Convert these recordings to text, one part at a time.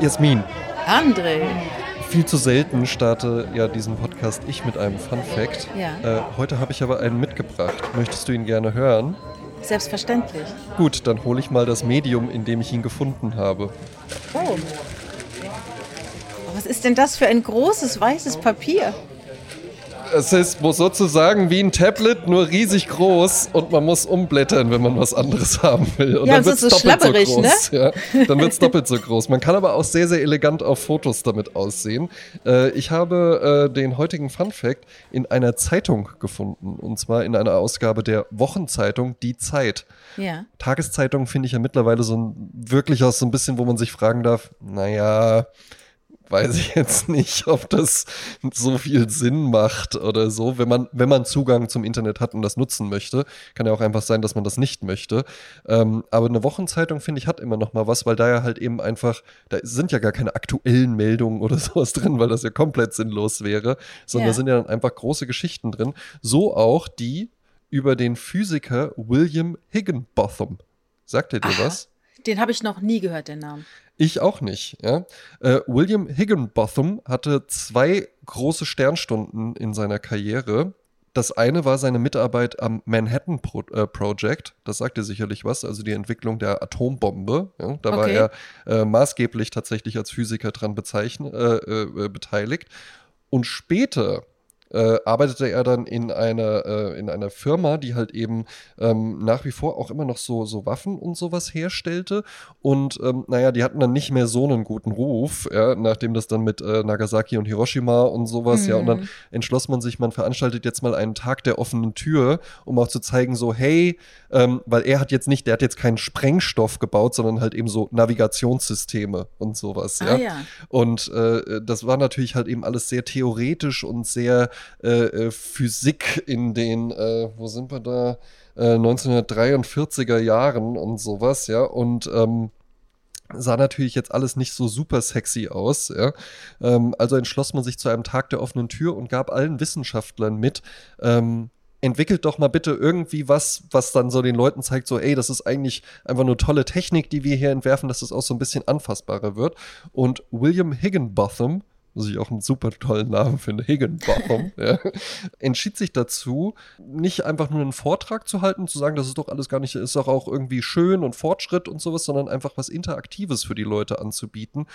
Jasmin, André. viel zu selten starte ja diesen Podcast ich mit einem Fun Fact. Ja. Äh, heute habe ich aber einen mitgebracht. Möchtest du ihn gerne hören? Selbstverständlich. Gut, dann hole ich mal das Medium, in dem ich ihn gefunden habe. Oh. Was ist denn das für ein großes weißes Papier? Es ist sozusagen wie ein Tablet, nur riesig groß und man muss umblättern, wenn man was anderes haben will. Und Ja, dann und es so doppelt ne? groß. Ja, dann wird es doppelt so groß. Man kann aber auch sehr, sehr elegant auf Fotos damit aussehen. Äh, ich habe äh, den heutigen Fun Fact in einer Zeitung gefunden. Und zwar in einer Ausgabe der Wochenzeitung Die Zeit. Ja. Tageszeitung finde ich ja mittlerweile so ein, wirklich auch so ein bisschen, wo man sich fragen darf, naja, weiß ich jetzt nicht, ob das so viel Sinn macht oder so, wenn man, wenn man Zugang zum Internet hat und das nutzen möchte. Kann ja auch einfach sein, dass man das nicht möchte. Ähm, aber eine Wochenzeitung, finde ich, hat immer noch mal was, weil da ja halt eben einfach, da sind ja gar keine aktuellen Meldungen oder sowas drin, weil das ja komplett sinnlos wäre, sondern Ja. da sind ja dann einfach große Geschichten drin. So auch die über den Physiker William Higginbotham. Sagt ihr dir Aha. was? Den habe ich noch nie gehört, den Namen. Ich auch nicht. Ja? Äh, William Higginbotham hatte zwei große Sternstunden in seiner Karriere. Das eine war seine Mitarbeit am Manhattan Pro äh, Project. Das sagt dir sicherlich was, also die Entwicklung der Atombombe. Ja? Da war Okay. er äh, maßgeblich tatsächlich als Physiker dran bezeichnet, äh, äh, beteiligt. Und später äh, arbeitete er dann in einer, äh, in einer Firma, die halt eben ähm, nach wie vor auch immer noch so, so Waffen und sowas herstellte. Und ähm, naja, die hatten dann nicht mehr so einen guten Ruf, ja, nachdem das dann mit äh, Nagasaki und Hiroshima und sowas, ja, und dann Mhm. entschloss man sich, man veranstaltet jetzt mal einen Tag der offenen Tür, um auch zu zeigen, so, hey, ähm, weil er hat jetzt nicht, der hat jetzt keinen Sprengstoff gebaut, sondern halt eben so Navigationssysteme und sowas, ja. Ah ja. Und äh, das war natürlich halt eben alles sehr theoretisch und sehr äh, äh, Physik in den, äh, wo sind wir da, äh, 1943er Jahren und sowas, ja. Und ähm, sah natürlich jetzt alles nicht so super sexy aus, ja. Ähm, also entschloss man sich zu einem Tag der offenen Tür und gab allen Wissenschaftlern mit, ähm, entwickelt doch mal bitte irgendwie was, was dann so den Leuten zeigt, so, ey, das ist eigentlich einfach nur tolle Technik, die wir hier entwerfen, dass es auch so ein bisschen anfassbarer wird. Und William Higginbotham, was ich auch einen super tollen Namen finde, Higginbotham, ja, entschied sich dazu, nicht einfach nur einen Vortrag zu halten, zu sagen, das ist doch alles gar nicht, ist doch auch irgendwie schön und Fortschritt und sowas, sondern einfach was Interaktives für die Leute anzubieten.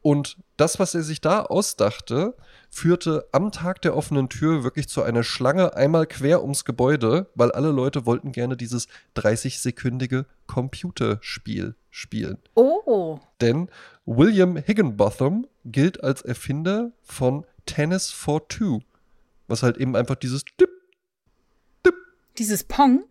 Und das, was er sich da ausdachte, führte am Tag der offenen Tür wirklich zu einer Schlange einmal quer ums Gebäude, weil alle Leute wollten gerne dieses 30-sekündige Computerspiel spielen. Oh. Denn William Higginbotham gilt als Erfinder von Tennis for Two, was halt eben einfach dieses Dip, Dieses Pong?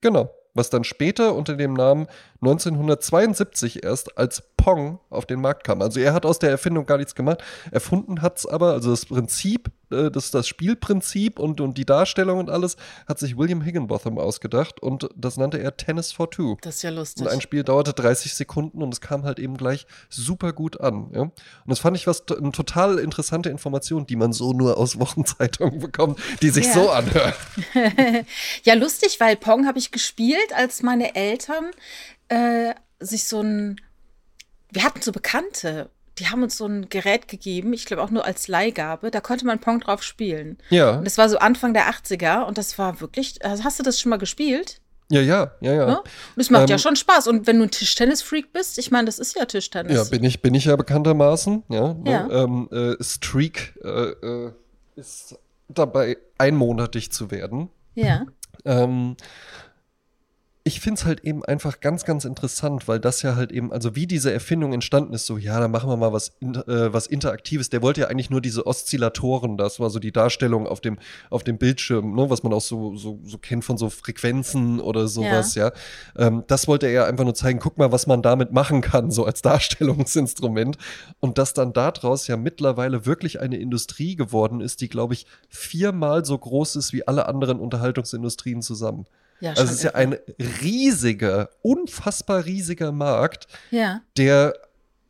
genau, was dann später unter dem Namen 1972 erst als Pong auf den Markt kam. Also er hat aus der Erfindung gar nichts gemacht. Erfunden hat's aber, also das Prinzip, äh, das, das Spielprinzip und, und die Darstellung und alles, hat sich William Higginbotham ausgedacht und das nannte er Tennis for Two. Das ist ja lustig. Und ein Spiel dauerte 30 Sekunden und es kam halt eben gleich super gut an. Ja? Und das fand ich was eine total interessante Information, die man so nur aus Wochenzeitungen bekommt, die sich Ja. so anhören. Ja, lustig, weil Pong habe ich gespielt, als meine Eltern äh, sich so ein. Wir hatten so Bekannte, die haben uns so ein Gerät gegeben, ich glaube auch nur als Leihgabe, da konnte man Pong drauf spielen. Ja, Und das war so Anfang der 80er und das war wirklich. Also hast du das schon mal gespielt? ja, ja, ja, ja. Ne? Und es macht ja Ähm, schon Spaß. Und wenn du ein Tischtennis-Freak bist, ich meine, das ist ja Tischtennis. Ja, bin ich, bin ich ja bekanntermaßen. Ja, ne? Ja. Ähm, äh, Streak äh, äh, ist dabei, einmonatig zu werden. ja. Ähm, ich finde es halt eben einfach ganz, ganz interessant, weil das ja halt eben, also wie diese Erfindung entstanden ist, so, ja, da machen wir mal was, äh, was Interaktives. Der wollte ja eigentlich nur diese Oszillatoren, das war so die Darstellung auf dem, auf dem Bildschirm, ne, was man auch so, so, so kennt von so Frequenzen oder sowas, ja. Ähm, das wollte er einfach nur zeigen, guck mal, was man damit machen kann, so als Darstellungsinstrument. Und dass dann daraus ja mittlerweile wirklich eine Industrie geworden ist, die, glaube ich, viermal so groß ist wie alle anderen Unterhaltungsindustrien zusammen. Ja, Also es ist ja ein riesiger, unfassbar riesiger Markt, Ja. der,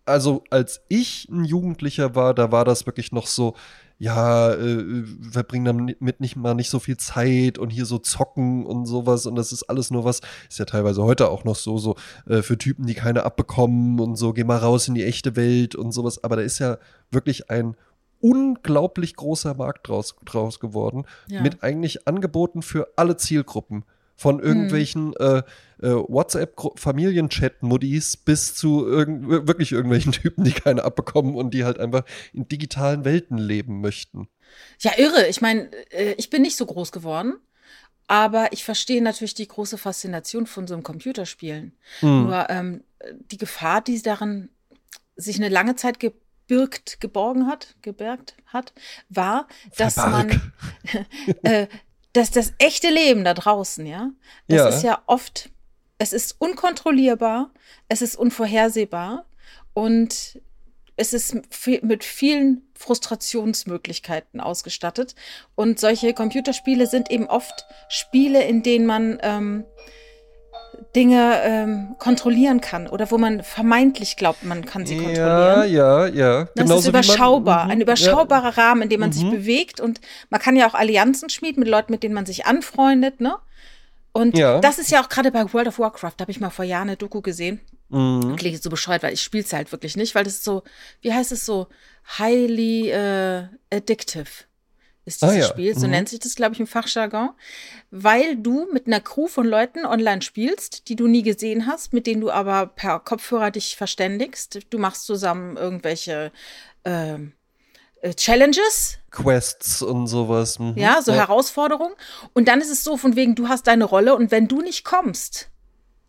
also als ich ein Jugendlicher war, da war das wirklich noch so, ja, äh, verbringen damit nicht mal nicht so viel Zeit und hier so zocken und sowas und das ist alles nur was, ist ja teilweise heute auch noch so, so äh, für Typen, die keine abbekommen und so, geh mal raus in die echte Welt und sowas, aber da ist ja wirklich ein unglaublich großer Markt draus, draus geworden, ja. mit eigentlich Angeboten für alle Zielgruppen. Von hm. irgendwelchen hm. äh, äh, WhatsApp-Familienchat-Modis bis zu irg wirklich irgendwelchen Typen, die keine abbekommen und die halt einfach in digitalen Welten leben möchten. Ja, irre. Ich meine, äh, ich bin nicht so groß geworden. Aber ich verstehe natürlich die große Faszination von so einem Computerspielen. Hm. Nur ähm, die Gefahr, die daran sich eine lange Zeit gibt, gebirgt, geborgen hat, gebergt hat, war, dass Verbarg. man, äh, dass das echte Leben da draußen, ja, das ja. ist ja oft, es ist unkontrollierbar, es ist unvorhersehbar und es ist mit vielen Frustrationsmöglichkeiten ausgestattet. Und solche Computerspiele sind eben oft Spiele, in denen man ähm, Dinge ähm, kontrollieren kann oder wo man vermeintlich glaubt, man kann sie kontrollieren. Ja, ja, ja. Das Genauso ist überschaubar, man, mhm, ein überschaubarer ja. Rahmen, in dem man mhm. sich bewegt und man kann ja auch Allianzen schmieden mit Leuten, mit denen man sich anfreundet, ne? Und ja. das ist ja auch gerade bei World of Warcraft, da habe ich mal vor Jahren eine Doku gesehen. Mhm. Klingt so bescheuert, weil ich spiele es halt wirklich nicht, weil das ist so, wie heißt es so, highly äh, addictive ist dieses ah, ja. Spiel. So mhm. nennt sich das, glaube ich, im Fachjargon. Weil du mit einer Crew von Leuten online spielst, die du nie gesehen hast, mit denen du aber per Kopfhörer dich verständigst. Du machst zusammen irgendwelche ähm, äh, Challenges. Quests und sowas. Mhm. Ja, so ja. Herausforderungen. Und dann ist es so, von wegen, du hast deine Rolle und wenn du nicht kommst,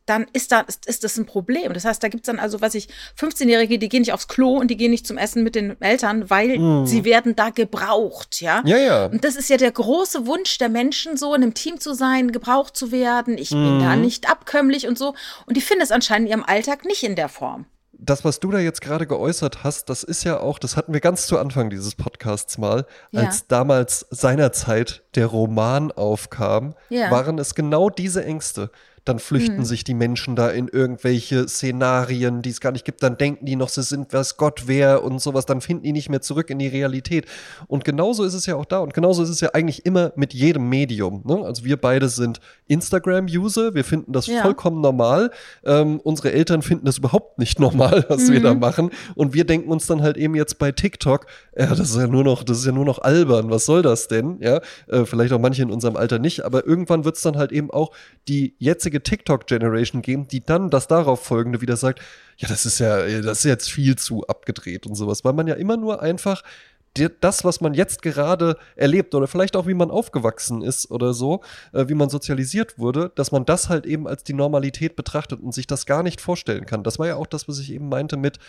dann ist, da, ist, ist das ein Problem. Das heißt, da gibt es dann also, was ich, 15-Jährige, die gehen nicht aufs Klo und die gehen nicht zum Essen mit den Eltern, weil mm. sie werden da gebraucht, ja? Ja, ja. Und das ist ja der große Wunsch der Menschen, so in einem Team zu sein, gebraucht zu werden. Ich mm. bin da mhm. nicht abkömmlich und so. Und die finden es anscheinend in ihrem Alltag nicht in der Form das, was du da jetzt gerade geäußert hast, das ist ja auch, das hatten wir ganz zu Anfang dieses Podcasts mal, ja. als damals seinerzeit der Roman aufkam, ja. waren es genau diese Ängste dann flüchten mhm. sich die Menschen da in irgendwelche Szenarien, die es gar nicht gibt, dann denken die noch, sie sind was Gott wäre und sowas, dann finden die nicht mehr zurück in die Realität. Und genauso ist es ja auch da und genauso ist es ja eigentlich immer mit jedem Medium. Ne? Also wir beide sind Instagram-User, wir finden das ja. vollkommen normal. Ähm, unsere Eltern finden das überhaupt nicht normal, was mhm. wir da mhm. machen. Und wir denken uns dann halt eben jetzt bei TikTok, ja, das ist ja nur noch, das ist ja nur noch albern, was soll das denn? Ja, äh, vielleicht auch manche in unserem Alter nicht, aber irgendwann wird es dann halt eben auch die jetzige TikTok-Generation geben, die dann das darauf folgende wieder sagt, ja, das ist ja, das ist jetzt viel zu abgedreht und sowas, weil man ja immer nur einfach das, was man jetzt gerade erlebt oder vielleicht auch wie man aufgewachsen ist oder so, äh, wie man sozialisiert wurde, dass man das halt eben als die Normalität betrachtet und sich das gar nicht vorstellen kann. Das war ja auch das, was ich eben meinte mit,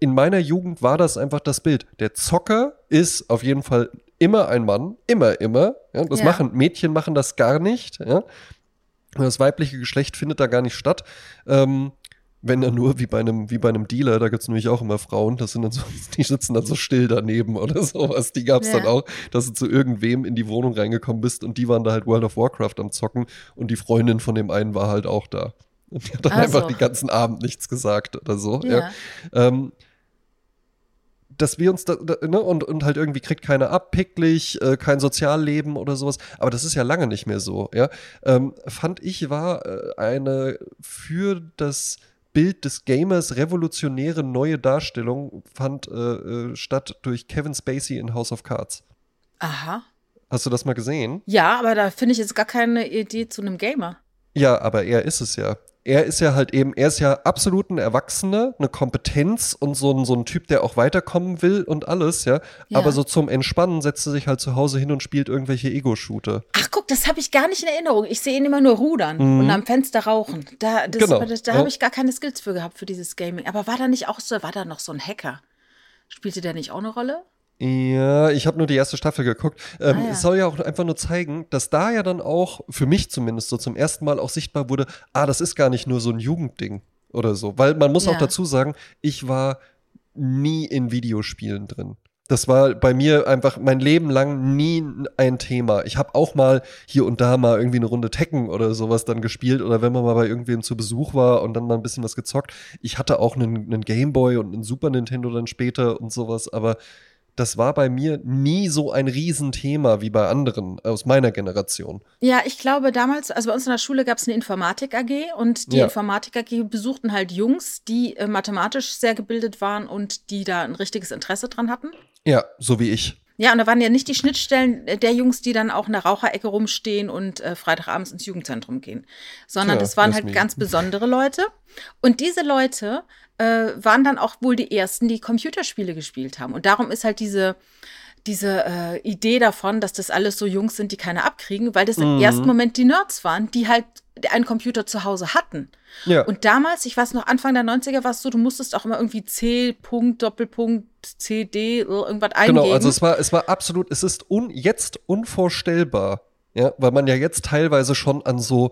in meiner Jugend war das einfach das Bild. Der Zocker ist auf jeden Fall immer ein Mann, immer, immer. Ja, das ja. machen Mädchen machen das gar nicht. Ja. Das weibliche Geschlecht findet da gar nicht statt. Ähm, wenn er nur wie bei einem, wie bei einem Dealer, da gibt es nämlich auch immer Frauen, das sind dann so, die sitzen dann so still daneben oder sowas. Die gab es ja. dann auch, dass du zu irgendwem in die Wohnung reingekommen bist und die waren da halt World of Warcraft am Zocken und die Freundin von dem einen war halt auch da. Und die hat dann also. einfach den ganzen Abend nichts gesagt oder so. Ja. ja. Ähm, dass wir uns da, ne, und, und halt irgendwie kriegt keiner ab, picklig, äh, kein Sozialleben oder sowas. Aber das ist ja lange nicht mehr so, ja. Ähm, fand ich war äh, eine für das Bild des Gamers revolutionäre neue Darstellung fand äh, äh, statt durch Kevin Spacey in House of Cards. Aha. Hast du das mal gesehen? Ja, aber da finde ich jetzt gar keine Idee zu einem Gamer. Ja, aber er ist es ja er ist ja halt eben, er ist ja absolut ein Erwachsener, eine Kompetenz und so ein, so ein Typ, der auch weiterkommen will und alles, ja. ja. Aber so zum Entspannen setzt er sich halt zu Hause hin und spielt irgendwelche Ego-Shooter. Ach guck, das habe ich gar nicht in Erinnerung. Ich sehe ihn immer nur rudern mhm. und am Fenster rauchen. Da, das, genau. da, da ja. habe ich gar keine Skills für gehabt für dieses Gaming. Aber war da nicht auch so, war da noch so ein Hacker? Spielte der nicht auch eine Rolle? Ja, ich habe nur die erste Staffel geguckt. Ähm, ah, ja. Es soll ja auch einfach nur zeigen, dass da ja dann auch, für mich zumindest so zum ersten Mal auch sichtbar wurde, ah, das ist gar nicht nur so ein Jugendding oder so. Weil man muss ja. auch dazu sagen, ich war nie in Videospielen drin. Das war bei mir einfach mein Leben lang nie ein Thema. Ich habe auch mal hier und da mal irgendwie eine Runde Tekken oder sowas dann gespielt oder wenn man mal bei irgendwem zu Besuch war und dann mal ein bisschen was gezockt. Ich hatte auch einen, einen Gameboy und einen Super Nintendo dann später und sowas, aber das war bei mir nie so ein Riesenthema wie bei anderen aus meiner Generation. Ja, ich glaube damals, also bei uns in der Schule gab es eine Informatik AG und die Ja. Informatik AG besuchten halt Jungs, die äh, mathematisch sehr gebildet waren und die da ein richtiges Interesse dran hatten. Ja, so wie ich. Ja, und da waren ja nicht die Schnittstellen der Jungs, die dann auch in der Raucherecke rumstehen und äh, Freitagabends ins Jugendzentrum gehen, sondern Tja, das waren halt mich. ganz besondere Leute. Und diese Leute äh, waren dann auch wohl die ersten, die Computerspiele gespielt haben. Und darum ist halt diese, diese äh, Idee davon, dass das alles so Jungs sind, die keine abkriegen, weil das im Mhm. ersten Moment die Nerds waren, die halt einen Computer zu Hause hatten. Ja. Und damals, ich weiß noch, Anfang der 90er war es so, du musstest auch immer irgendwie C, Punkt, Doppelpunkt, CD, irgendwas eingeben. Genau, also es war, es war absolut, es ist un, jetzt unvorstellbar, ja, weil man ja jetzt teilweise schon an so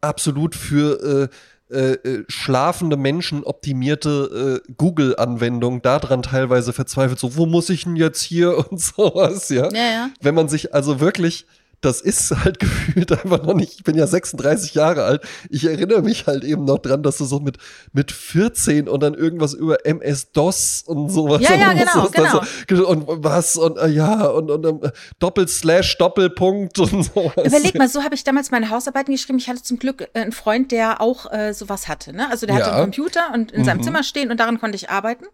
absolut für äh, äh, äh, schlafende Menschen optimierte äh, Google-Anwendungen daran teilweise verzweifelt, so, wo muss ich denn jetzt hier und sowas, ja. Ja, ja. Wenn man sich also wirklich, das ist halt gefühlt einfach noch nicht, ich bin ja 36 Jahre alt, ich erinnere mich halt eben noch dran, dass du so mit, mit 14 und dann irgendwas über MS-DOS und sowas. Ja, ja, und genau, was so- Und was und äh, ja, und, und ähm, Doppelslash, Doppelpunkt und sowas. Überleg mal, so habe ich damals meine Hausarbeiten geschrieben. Ich hatte zum Glück äh, einen Freund, der auch äh, sowas hatte. Ne? Also der hatte Ja. einen Computer und in seinem Mhm. Zimmer stehen und daran konnte ich arbeiten.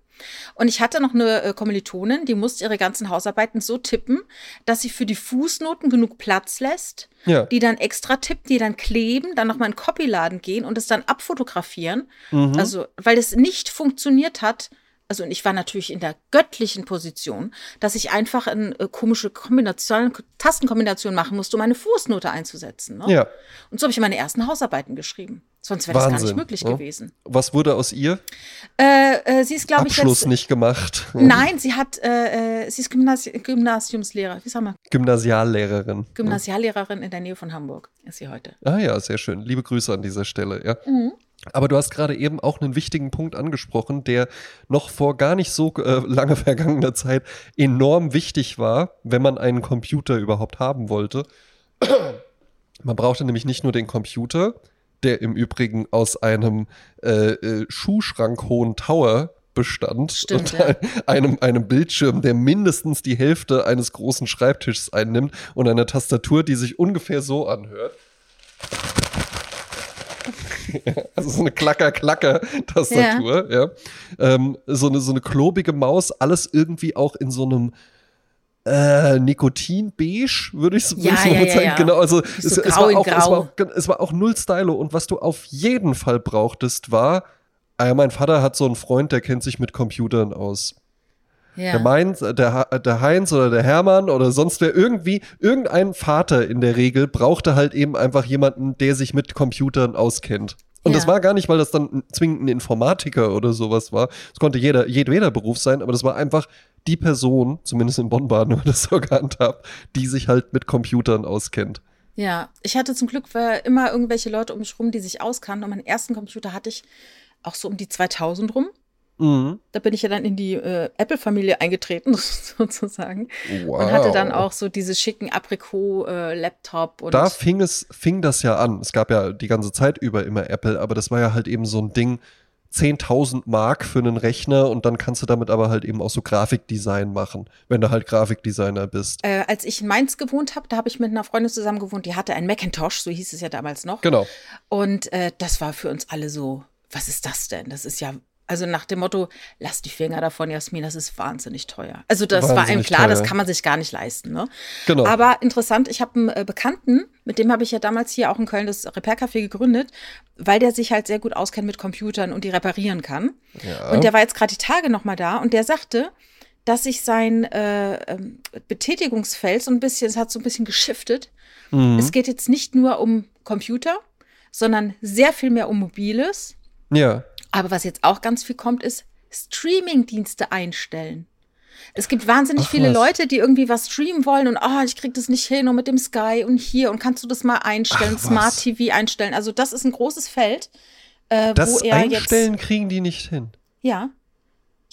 Und ich hatte noch eine äh, Kommilitonin, die musste ihre ganzen Hausarbeiten so tippen, dass sie für die Fußnoten genug Platz lässt, Ja. die dann extra tippt, die dann kleben, dann nochmal in den Copyladen gehen und es dann abfotografieren. Mhm. Also, weil es nicht funktioniert hat. Also, und ich war natürlich in der göttlichen Position, dass ich einfach eine äh, komische Kombination, Tastenkombination machen musste, um eine Fußnote einzusetzen. Ne? ja. Und so habe ich meine ersten Hausarbeiten geschrieben. Sonst wäre das gar nicht möglich ne? gewesen. Was wurde aus ihr? Äh, äh, sie ist, glaube ich, Abschluss jetzt. nicht gemacht. Nein, sie hat, äh, äh, sie ist Gymnasi Gymnasiumslehrer. Wie sagen wir? Gymnasiallehrerin. Gymnasiallehrerin in der Nähe von Hamburg ist sie heute. Ah ja, sehr schön. Liebe Grüße an dieser Stelle, ja. Mhm. Aber du hast gerade eben auch einen wichtigen Punkt angesprochen, der noch vor gar nicht so äh, lange vergangener Zeit enorm wichtig war, wenn man einen Computer überhaupt haben wollte. Man brauchte nämlich nicht nur den Computer, der im Übrigen aus einem äh, äh, Schuhschrankhohen Tower bestand Stimmt, und ja. ein- einem, einem Bildschirm, der mindestens die Hälfte eines großen Schreibtischs einnimmt und einer Tastatur, die sich ungefähr so anhört. Also so eine Klacker-Klacker-Tastatur, ja. Ähm, so, eine, so eine klobige Maus, alles irgendwie auch in so einem äh, Nikotin-Beige, würde ich Ja, würd ja, mal ja, sagen. ja. Genau, also So es, es, war auch, es, war auch, es war auch null Stylo. Und was du auf jeden Fall brauchtest, war, ja, mein Vater hat so einen Freund, der kennt sich mit Computern aus. Ja. Der, Mainz, der, Ha- der Heinz oder der Hermann oder sonst wer irgendwie, irgendein Vater in der Regel brauchte halt eben einfach jemanden, der sich mit Computern auskennt. Und Ja. das war gar nicht, weil das dann zwingend ein Informatiker oder sowas war. Es konnte jeder, jedweder Beruf sein, aber das war einfach die Person, zumindest in Bonn-Baden wurde das so gehandhabt, die sich halt mit Computern auskennt. Ja, ich hatte zum Glück immer irgendwelche Leute um mich rum, die sich auskannten. Und meinen ersten Computer hatte ich auch so um die 2000 rum. Mhm. Da bin ich ja dann in die äh, Apple-Familie eingetreten, sozusagen. Wow. Und hatte dann auch so diese schicken Apricot-Laptop. und da fing es, fing das ja an. Es gab ja die ganze Zeit über immer Apple, aber das war ja halt eben so ein Ding, 10.000 Mark für einen Rechner und dann kannst du damit aber halt eben auch so Grafikdesign machen, wenn du halt Grafikdesigner bist. äh, als ich in Mainz gewohnt habe, da habe ich mit einer Freundin zusammen gewohnt, die hatte einen Macintosh, so hieß es ja damals noch. Genau. Und äh, das war für uns alle so, was ist das denn? Das ist ja, also nach dem Motto, lass die Finger davon, Jasmin, das ist wahnsinnig teuer. Also das war einem Wahnsinnig klar, das teuer. kann man sich gar nicht leisten. Ne? Genau. Aber interessant, ich habe einen äh, Bekannten, mit dem habe ich ja damals hier auch in Köln das Repair-Café gegründet, weil der sich halt sehr gut auskennt mit Computern und die reparieren kann. Ja. Und der war jetzt gerade die Tage noch mal da und der sagte, dass sich sein äh, ähm, Betätigungsfeld so ein bisschen, es hat so ein bisschen geschiftet. Mhm. Es geht jetzt nicht nur um Computer, sondern sehr viel mehr um Mobiles. Ja. Aber was jetzt auch ganz viel kommt, ist Streaming-Dienste einstellen. Es gibt wahnsinnig Ach, viele was. Leute, die irgendwie was streamen wollen und ah, ich krieg das nicht hin und mit dem Sky und hier und kannst du das mal einstellen, Ach, Smart. TV einstellen. Also das ist ein großes Feld, äh, wo Das er Einstellen jetzt kriegen die nicht hin. ja.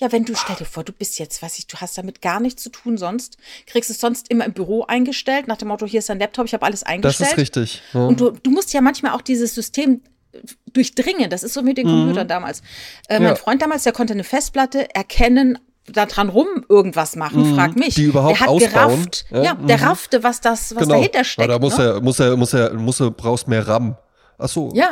Ja, wenn du, stell dir vor, du bist jetzt, weiß ich, du hast damit gar nichts zu tun sonst, kriegst es sonst immer im Büro eingestellt, nach dem Motto, hier ist dein Laptop, ich habe alles Das eingestellt. ist richtig. Ja. Und du, du musst ja manchmal auch dieses System durchdringen. Das ist so mit den Computern damals. Äh, mein Mhm. Ja. Freund damals, der konnte eine Festplatte erkennen, da dran rum irgendwas machen, Mhm. frag mich. Die überhaupt der hat ausbauen. gerafft. Ja, Ja, der mhm. raffte, was das, was genau. dahinter steckt. Ja, da muss ne? er, muss er, muss er, muss er, brauchst mehr RAM. Ach so. Ja.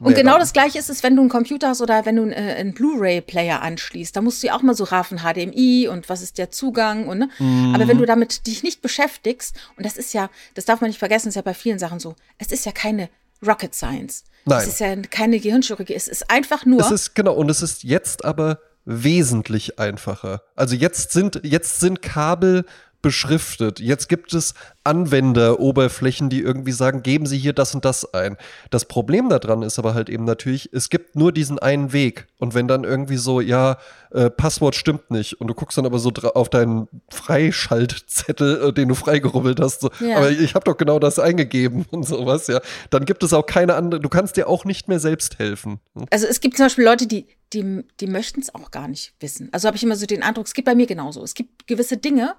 Und mehr genau RAM. das gleiche ist es, wenn du einen Computer hast oder wenn du einen, äh, einen Blu-ray-Player anschließt. Da musst du ja auch mal so raffen, HDMI und was ist der Zugang und ne? Mhm. Aber wenn du damit dich nicht beschäftigst, und das ist ja, das darf man nicht vergessen, ist ja bei vielen Sachen so, es ist ja keine Rocket Science. Nein. Es ist ja keine Gehirnchirurgie, es ist einfach nur. Es ist genau und es ist jetzt aber wesentlich einfacher. Also jetzt sind jetzt sind Kabel beschriftet. Jetzt gibt es Anwenderoberflächen, die irgendwie sagen, geben Sie hier das und das ein. Das Problem daran ist aber halt eben natürlich, es gibt nur diesen einen Weg. Und wenn dann irgendwie so, ja, äh, Passwort stimmt nicht und du guckst dann aber so auf deinen Freischaltzettel, äh, den du freigerubbelt hast, so, Ja. aber ich habe doch genau das eingegeben und sowas, ja, dann gibt es auch keine andere, du kannst dir auch nicht mehr selbst helfen. Also es gibt zum Beispiel Leute, die, die, die möchten es auch gar nicht wissen. Also habe ich immer so den Eindruck, es gibt bei mir genauso. Es gibt gewisse Dinge,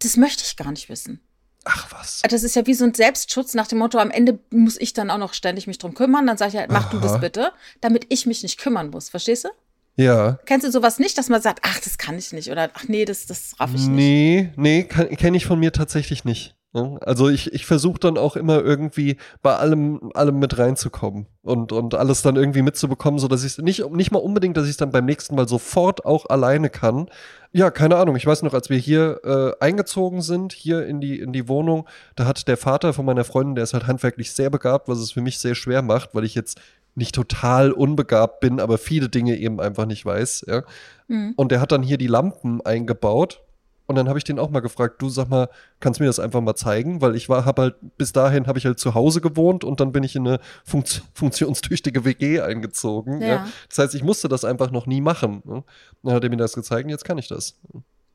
das möchte ich gar nicht wissen. Ach was. Das ist ja wie so ein Selbstschutz nach dem Motto, am Ende muss ich dann auch noch ständig mich drum kümmern. Dann sage ich halt, mach du das Aha. bitte, damit ich mich nicht kümmern muss. Verstehst du? Ja. Kennst du sowas nicht, dass man sagt, ach, das kann ich nicht oder ach nee, das, das raff ich nicht. Nee, nee, kenne ich von mir tatsächlich nicht. Ne? Also ich, ich versuche dann auch immer irgendwie bei allem, allem mit reinzukommen und, und alles dann irgendwie mitzubekommen, sodass ich es nicht, nicht mal unbedingt, dass ich es dann beim nächsten Mal sofort auch alleine kann. Ja, keine Ahnung. Ich weiß noch, als wir hier äh, eingezogen sind, hier in die, in die Wohnung, da hat der Vater von meiner Freundin, der ist halt handwerklich sehr begabt, was es für mich sehr schwer macht, weil ich jetzt nicht total unbegabt bin, aber viele Dinge eben einfach nicht weiß. Ja. Mhm. Und der hat dann hier die Lampen eingebaut. Und dann habe ich den auch mal gefragt, du sag mal, kannst du mir das einfach mal zeigen? Weil ich war, habe halt, bis dahin habe ich halt zu Hause gewohnt und dann bin ich in eine funkt funktionstüchtige WG eingezogen. Ja. Ja. Das heißt, ich musste das einfach noch nie machen. Ne? Dann hat er mir das gezeigt und jetzt kann ich das.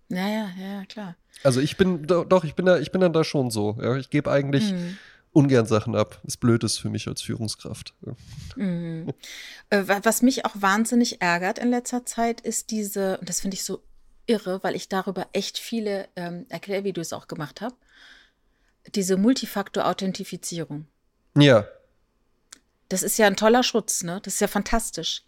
Ja, ja, ja, klar. Also ich bin, do- doch, ich bin da, ich bin dann da schon so. Ja? Ich gebe eigentlich Mhm. ungern Sachen ab. Ist blöd ist für mich als Führungskraft. Mhm. Äh, wa- Was mich auch wahnsinnig ärgert in letzter Zeit, ist diese, und das finde ich so irre, weil ich darüber echt viele ähm, Erklärvideos auch gemacht habe, diese Multifaktor-Authentifizierung. ja. Das ist ja ein toller Schutz, ne? Das ist ja fantastisch.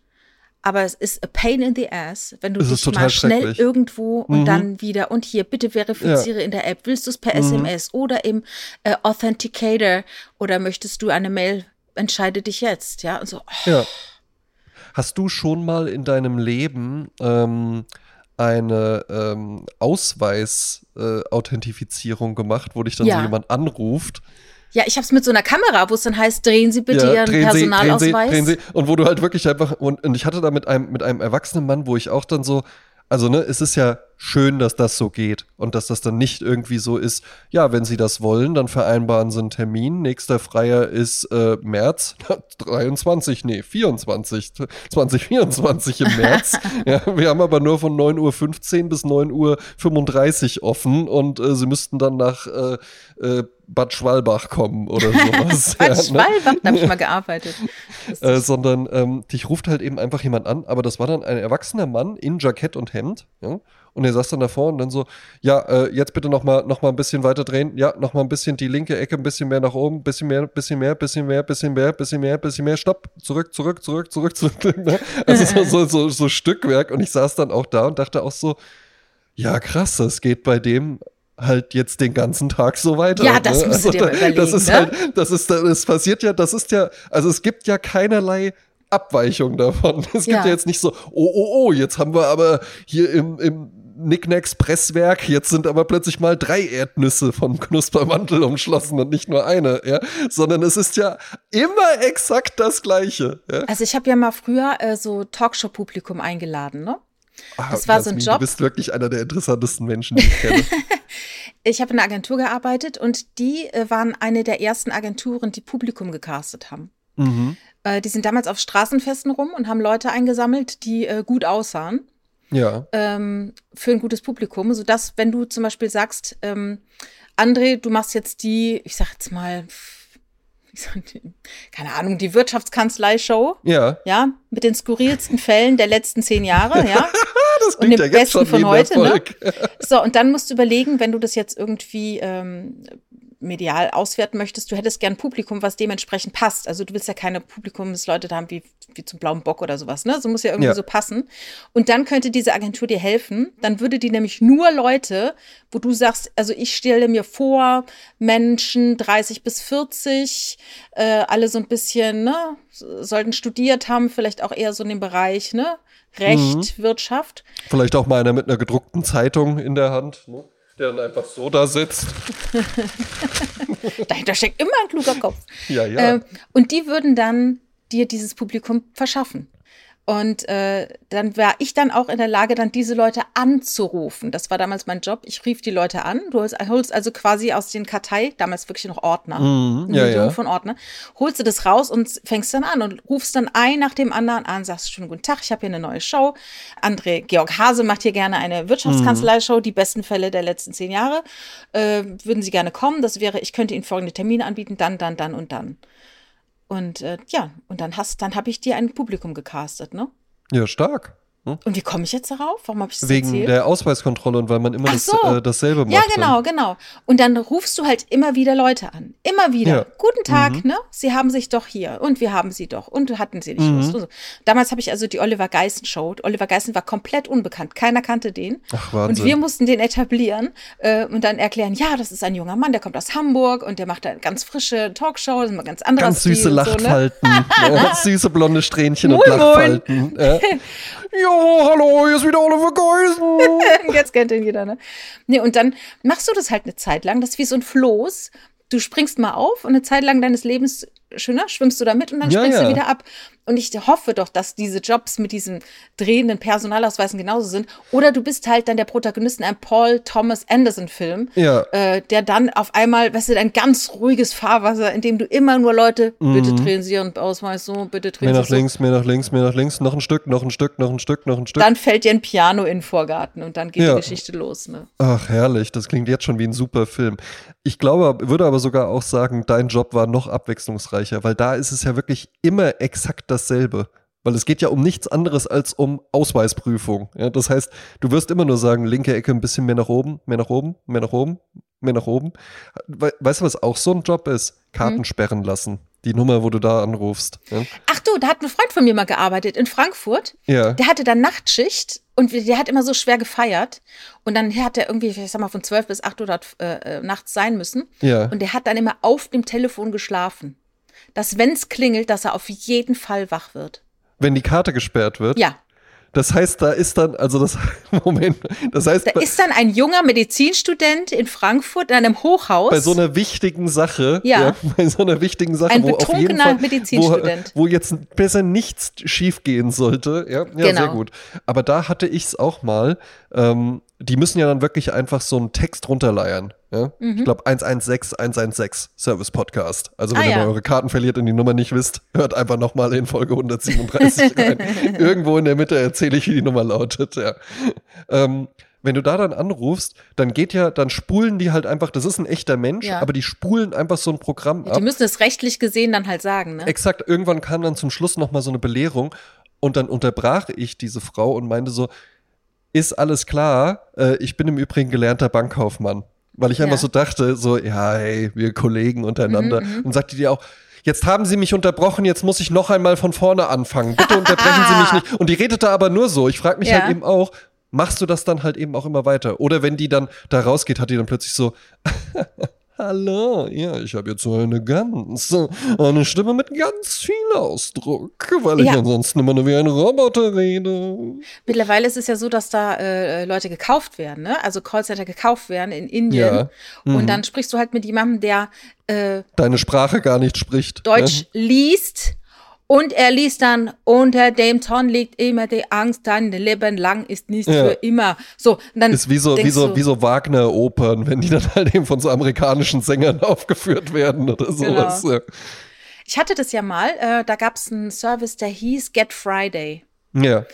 Aber es ist a pain in the ass, wenn du Es dich mal schnell irgendwo und Mhm. dann wieder und hier, bitte verifiziere in der App. Willst du es per Mhm. SMS oder im äh, Authenticator oder möchtest du eine Mail? Entscheide dich jetzt, ja? Und so, oh, Ja. Hast du schon mal in deinem Leben ähm, eine ähm, Ausweis-Authentifizierung gemacht, wo dich dann Ja. so jemand anruft? Ja, ich habe es mit so einer Kamera, wo es dann heißt, drehen Sie bitte Ihren drehen Sie, Personalausweis. drehen Sie, drehen Sie. Und wo du halt wirklich einfach, und, und ich hatte da mit einem, mit einem erwachsenen Mann, wo ich auch dann so, also ne, es ist ja schön, dass das so geht und dass das dann nicht irgendwie so ist, ja, wenn Sie das wollen, dann vereinbaren Sie einen Termin. Nächster Freier ist äh, März 23, nee, 24, 2024 im März. ja, wir haben aber nur von 9.15 Uhr bis 9.35 Uhr offen und äh, Sie müssten dann nach äh, äh, Bad Schwalbach kommen oder sowas. Bad ja, ne? Schwalbach, da habe ich mal gearbeitet. Äh, sondern ähm, dich ruft halt eben einfach jemand an, aber das war dann ein erwachsener Mann in Jackett und Hemd, ja, und er saß dann davor und dann so, ja, äh, jetzt bitte noch mal, noch mal ein bisschen weiter drehen, ja, noch mal ein bisschen die linke Ecke, ein bisschen mehr nach oben, bisschen mehr, bisschen mehr, bisschen mehr, bisschen mehr, bisschen mehr, bisschen mehr, stopp, zurück, zurück, zurück, zurück, zurück, ne? also so, so, so, so Stückwerk und ich saß dann auch da und dachte auch so, ja, krass, das geht bei dem halt jetzt den ganzen Tag so weiter. Ja, das ne? musst du dir mal das überlegen, ist ne? halt, das ist, das passiert ja, das ist ja, also es gibt ja keinerlei Abweichung davon. Es gibt Ja. ja jetzt nicht so, oh, oh, oh, jetzt haben wir aber hier im, im Nicknacks Presswerk, jetzt sind aber plötzlich mal drei Erdnüsse vom Knuspermantel umschlossen und nicht nur eine, ja, sondern es ist ja immer exakt das Gleiche. Ja? Also ich habe ja mal früher äh, so Talkshow-Publikum eingeladen, ne? Ah, Das war so ein Jasmin, Job. Du bist wirklich einer der interessantesten Menschen, die ich kenne. Ich habe in einer Agentur gearbeitet und die äh, waren eine der ersten Agenturen, die Publikum gecastet haben. mhm. Äh, die sind damals auf Straßenfesten rum und haben Leute eingesammelt, die äh, gut aussahen Ja. ähm, für ein gutes Publikum, sodass, wenn du zum Beispiel sagst, ähm, André, du machst jetzt die, ich sag jetzt mal, soll die, keine Ahnung, die Wirtschaftskanzlei-Show, Ja. ja, mit den skurrilsten Fällen der letzten zehn Jahre, ja. Das Und dem ja Besten von heute, ne? So, und dann musst du überlegen, wenn du das jetzt irgendwie ähm, medial auswerten möchtest, du hättest gern Publikum, was dementsprechend passt. Also du willst ja keine Publikumsleute da haben wie, wie zum blauen Bock oder sowas, ne? So muss ja irgendwie Ja. so passen. Und dann könnte diese Agentur dir helfen. Dann würde die nämlich nur Leute, wo du sagst, also ich stelle mir vor, Menschen 30 bis 40, äh, alle so ein bisschen, ne, sollten studiert haben, vielleicht auch eher so in dem Bereich, ne? Recht, Wirtschaft. Vielleicht auch mal einer mit einer gedruckten Zeitung in der Hand, ne? Der dann einfach so da sitzt. Dahinter steckt immer ein kluger Kopf. Ja, ja. Äh, und die würden dann dir dieses Publikum verschaffen. Und äh, dann war ich dann auch in der Lage, dann diese Leute anzurufen. Das war damals mein Job. Ich rief die Leute an. Du holst, holst also quasi aus den Kartei, damals wirklich noch Ordner, Mhm, ja, ja. von Ordner, holst du das raus und fängst dann an und rufst dann ein nach dem anderen an, sagst schönen guten Tag, ich habe hier eine neue Show. André Georg Hase macht hier gerne eine Wirtschaftskanzlei-Show, die besten Fälle der letzten zehn Jahre. Äh, würden Sie gerne kommen? Das wäre, ich könnte Ihnen folgende Termine anbieten, dann, dann, dann und dann. Und äh, ja, und dann hast, dann habe ich dir ein Publikum gecastet, ne? ja, stark. Und wie komme ich jetzt darauf? Warum habe ich das Wegen erzählt? der Ausweiskontrolle und weil man immer das, so. äh, dasselbe macht. Ja, genau, genau. Und dann rufst du halt immer wieder Leute an. Immer wieder. Ja. Mhm. Guten Tag, ne? Sie haben sich doch hier. Und wir haben sie doch. Und hatten sie nicht Mhm. Und so. Damals habe ich also die Oliver Geissen Show. Oliver Geissen war komplett unbekannt. Keiner kannte den. Ach, Und Wahnsinn. wir mussten den etablieren äh, und dann erklären, ja, das ist ein junger Mann, der kommt aus Hamburg und der macht eine ganz frische Talkshow, das ist ein ganz anderer Ganz süße Stil und Lachfalten, ne? süße blonde Strähnchen und moin. Lachfalten. Ja. Jo, hallo, hier ist wieder Oliver Geusen. Jetzt kennt ihn jeder, ne? Nee, und dann machst du das halt eine Zeit lang. Das ist wie so ein Floß. Du springst mal auf und eine Zeit lang deines Lebens schöner, schwimmst du da mit und dann Ja, springst ja. du wieder ab. Und ich hoffe doch, dass diese Jobs mit diesen drehenden Personalausweisen genauso sind. Oder du bist halt dann der Protagonist in einem Paul Thomas Anderson Film, Ja. äh, der dann auf einmal, weißt du, ein ganz ruhiges Fahrwasser, in dem du immer nur Leute, bitte drehen Sie Ihren Ausweis so, bitte drehen Mehr Sie nach so. links, mehr nach links, mehr nach links, noch ein Stück, noch ein Stück, noch ein Stück, noch ein Stück. Dann fällt dir ein Piano in den Vorgarten und dann geht Ja. die Geschichte los. Ne? Ach, herrlich, das klingt jetzt schon wie ein super Film. Ich glaube, würde aber sogar auch sagen, dein Job war noch abwechslungsreicher, weil da ist es ja wirklich immer exakt dasselbe. Weil es geht ja um nichts anderes als um Ausweisprüfung. Ja, das heißt, du wirst immer nur sagen, linke Ecke ein bisschen mehr nach oben, mehr nach oben, mehr nach oben, mehr nach oben. We weißt du, was auch so ein Job ist? Karten sperren lassen. Die Nummer, wo du da anrufst. Ja. Ach du, da hat ein Freund von mir mal gearbeitet in Frankfurt. ja. Der hatte dann Nachtschicht und der hat immer so schwer gefeiert. Und dann hat er irgendwie, ich sag mal, von 12 bis 8 Uhr dort, äh, äh, nachts sein müssen. Ja. Und der hat dann immer auf dem Telefon geschlafen. Dass, wenn es klingelt, dass er auf jeden Fall wach wird. Wenn die Karte gesperrt wird. Ja. Das heißt, da ist dann, also das, Moment, das heißt, Da ist dann ein junger Medizinstudent in Frankfurt in einem Hochhaus. bei so einer wichtigen Sache, Ja. bei so einer wichtigen Sache, Ein wo auf jeden betrunkener Fall, Medizinstudent. Wo, wo jetzt besser nichts schief gehen sollte, ja, ja Genau. sehr gut. Aber da hatte ich es auch mal, ähm, die müssen ja dann wirklich einfach so einen Text runterleiern. Ja? Mhm. Ich glaube 116 116 Service Podcast. Also wenn Ah, ihr ja. mal eure Karten verliert und die Nummer nicht wisst, hört einfach nochmal in Folge 137 rein. Irgendwo in der Mitte erzähle ich, wie die Nummer lautet. Ja. Ähm, wenn du da dann anrufst, dann geht ja, dann spulen die halt einfach, das ist ein echter Mensch, Ja. aber die spulen einfach so ein Programm die ab. müssen es rechtlich gesehen dann halt sagen, ne? Exakt, irgendwann kam dann zum Schluss nochmal so eine Belehrung und dann unterbrach ich diese Frau und meinte so, ist alles klar, äh, ich bin im Übrigen gelernter Bankkaufmann. Weil ich einfach Ja. so dachte, so, ja, hey, wir Kollegen untereinander. Mhm, und sagte die auch, jetzt haben Sie mich unterbrochen, jetzt muss ich noch einmal von vorne anfangen. Bitte unterbrechen Sie mich nicht. Und die redete aber nur so. Ich frage mich Ja. halt eben auch, machst du das dann halt eben auch immer weiter? Oder wenn die dann da rausgeht, hat die dann plötzlich so, Hallo, ja, ich habe jetzt so eine ganz, eine Stimme mit ganz viel Ausdruck, weil ich Ja. ansonsten immer nur wie ein Roboter rede. Mittlerweile ist es ja so, dass da äh, Leute gekauft werden, ne? Also Callcenter gekauft werden in Indien. Ja. Mhm. Und dann sprichst du halt mit jemandem, der äh, Deine Sprache gar nicht spricht. Deutsch liest. Und er liest dann, unter dem Ton liegt immer die Angst, dein Leben lang ist nicht Ja. für immer. So, dann Ist wie so, wie so, wie so Wagner-Opern, wenn die dann halt eben von so amerikanischen Sängern aufgeführt werden oder sowas. Genau. Ja. Ich hatte das ja mal, äh, da gab es einen Service, der hieß Get Friday. ja.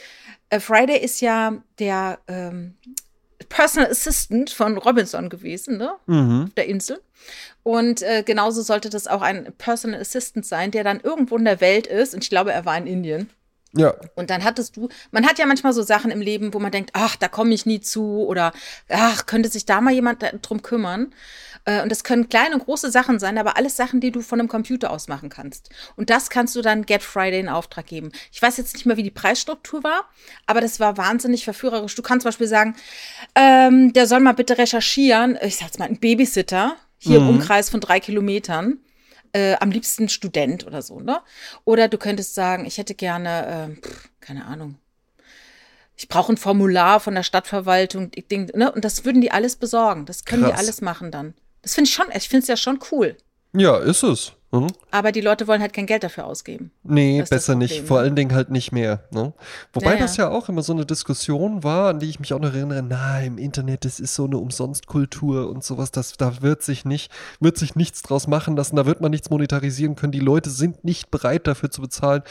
Äh, Friday ist ja der ähm, Personal Assistant von Robinson gewesen, ne? Mhm. Auf der Insel. Und äh, genauso sollte das auch ein Personal Assistant sein, der dann irgendwo in der Welt ist. Und ich glaube, er war in Indien. Ja. Und dann hattest du, man hat ja manchmal so Sachen im Leben, wo man denkt, ach, da komme ich nie zu oder ach, könnte sich da mal jemand drum kümmern. Äh, und das können kleine und große Sachen sein, aber alles Sachen, die du von einem Computer aus machen kannst. Und das kannst du dann Get Friday in Auftrag geben. Ich weiß jetzt nicht mehr, wie die Preisstruktur war, aber das war wahnsinnig verführerisch. Du kannst zum Beispiel sagen, ähm, der soll mal bitte recherchieren, ich sag's mal, ein Babysitter hier mhm. im Umkreis von drei Kilometern äh, am liebsten Student oder so, ne? Oder du könntest sagen, ich hätte gerne, äh, pff, keine Ahnung, ich brauche ein Formular von der Stadtverwaltung, Ding, ne? Und das würden die alles besorgen. Das können Krass. die alles machen dann. Das finde ich schon, ich finde es ja schon cool. Ja, ist es. Mhm. Aber die Leute wollen halt kein Geld dafür ausgeben. Nee, besser nicht. Vor allen Dingen halt nicht mehr. Ne? Wobei ja, das ja auch immer so eine Diskussion war, an die ich mich auch noch erinnere, na, im Internet, das ist so eine Umsonstkultur und sowas, das, da wird sich nicht, wird sich nichts draus machen lassen, da wird man nichts monetarisieren können. Die Leute sind nicht bereit dafür zu bezahlen.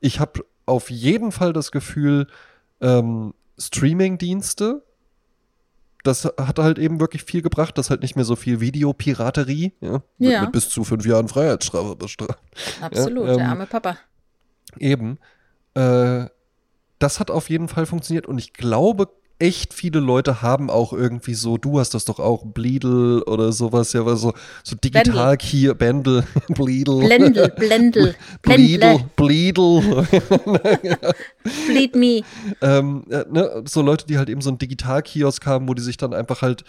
Ich habe auf jeden Fall das Gefühl, ähm, Streaming-Dienste das hat halt eben wirklich viel gebracht, dass halt nicht mehr so viel Videopiraterie, ja, ja. mit bis zu fünf Jahren Freiheitsstrafe bestraft. Absolut, ja, ähm, der arme Papa. Eben. Äh, das hat auf jeden Fall funktioniert und ich glaube, echt viele Leute haben auch irgendwie so, du hast das doch auch, Bleedle oder sowas, ja, so, so digital Key, Bendel, Bleedle. Blendel, Blendel. Bleedle, Bleedle. Bleed me. Ähm, ne, so Leute, die halt eben so einen Digital-Kiosk haben, wo die sich dann einfach halt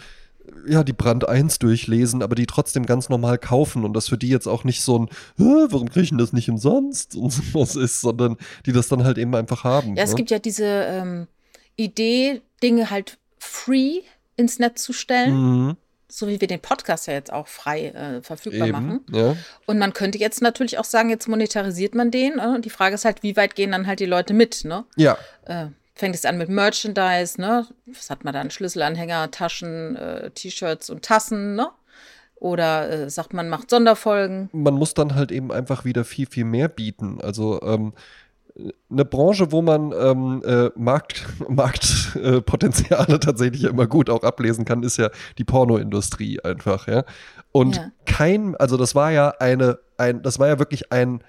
ja, die Brand 1 durchlesen, aber die trotzdem ganz normal kaufen und das für die jetzt auch nicht so ein, warum kriege ich denn das nicht umsonst und sowas ist, sondern die das dann halt eben einfach haben. Ja, es ne? gibt ja diese ähm, Idee, Dinge halt free ins Netz zu stellen. Mhm. So wie wir den Podcast ja jetzt auch frei äh, verfügbar Eben, machen. Ja. Und man könnte jetzt natürlich auch sagen, jetzt monetarisiert man den. Äh, und die Frage ist halt, wie weit gehen dann halt die Leute mit, ne? Ja. Äh, fängt es an mit Merchandise, ne? Was hat man dann? Schlüsselanhänger, Taschen, äh, T-Shirts und Tassen, ne? Oder äh, sagt man, macht Sonderfolgen. Man muss dann halt eben einfach wieder viel, viel mehr bieten. Also ähm, eine Branche, wo man ähm, äh, Markt, Marktpotenziale äh, tatsächlich immer gut auch ablesen kann, ist ja die Pornoindustrie einfach, ja. Und ja. kein, also das war ja eine, ein, das war ja wirklich ein,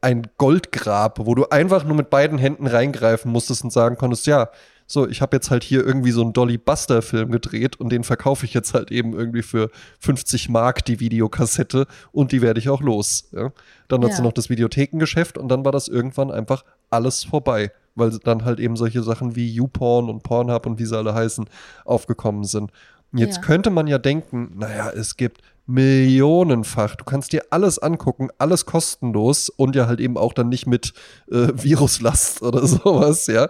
ein Goldgrab, wo du einfach nur mit beiden Händen reingreifen musstest und sagen konntest, ja, so, ich habe jetzt halt hier irgendwie so einen Dolly Buster Film gedreht und den verkaufe ich jetzt halt eben irgendwie für 50 Mark die Videokassette und die werde ich auch los. Ja? Dann ja. hat sie noch das Videothekengeschäft und dann war das irgendwann einfach alles vorbei, weil dann halt eben solche Sachen wie YouPorn und Pornhub und wie sie alle heißen aufgekommen sind. Jetzt ja. könnte man ja denken, naja, es gibt millionenfach. Du kannst dir alles angucken, alles kostenlos und ja halt eben auch dann nicht mit äh, Viruslast oder sowas, ja.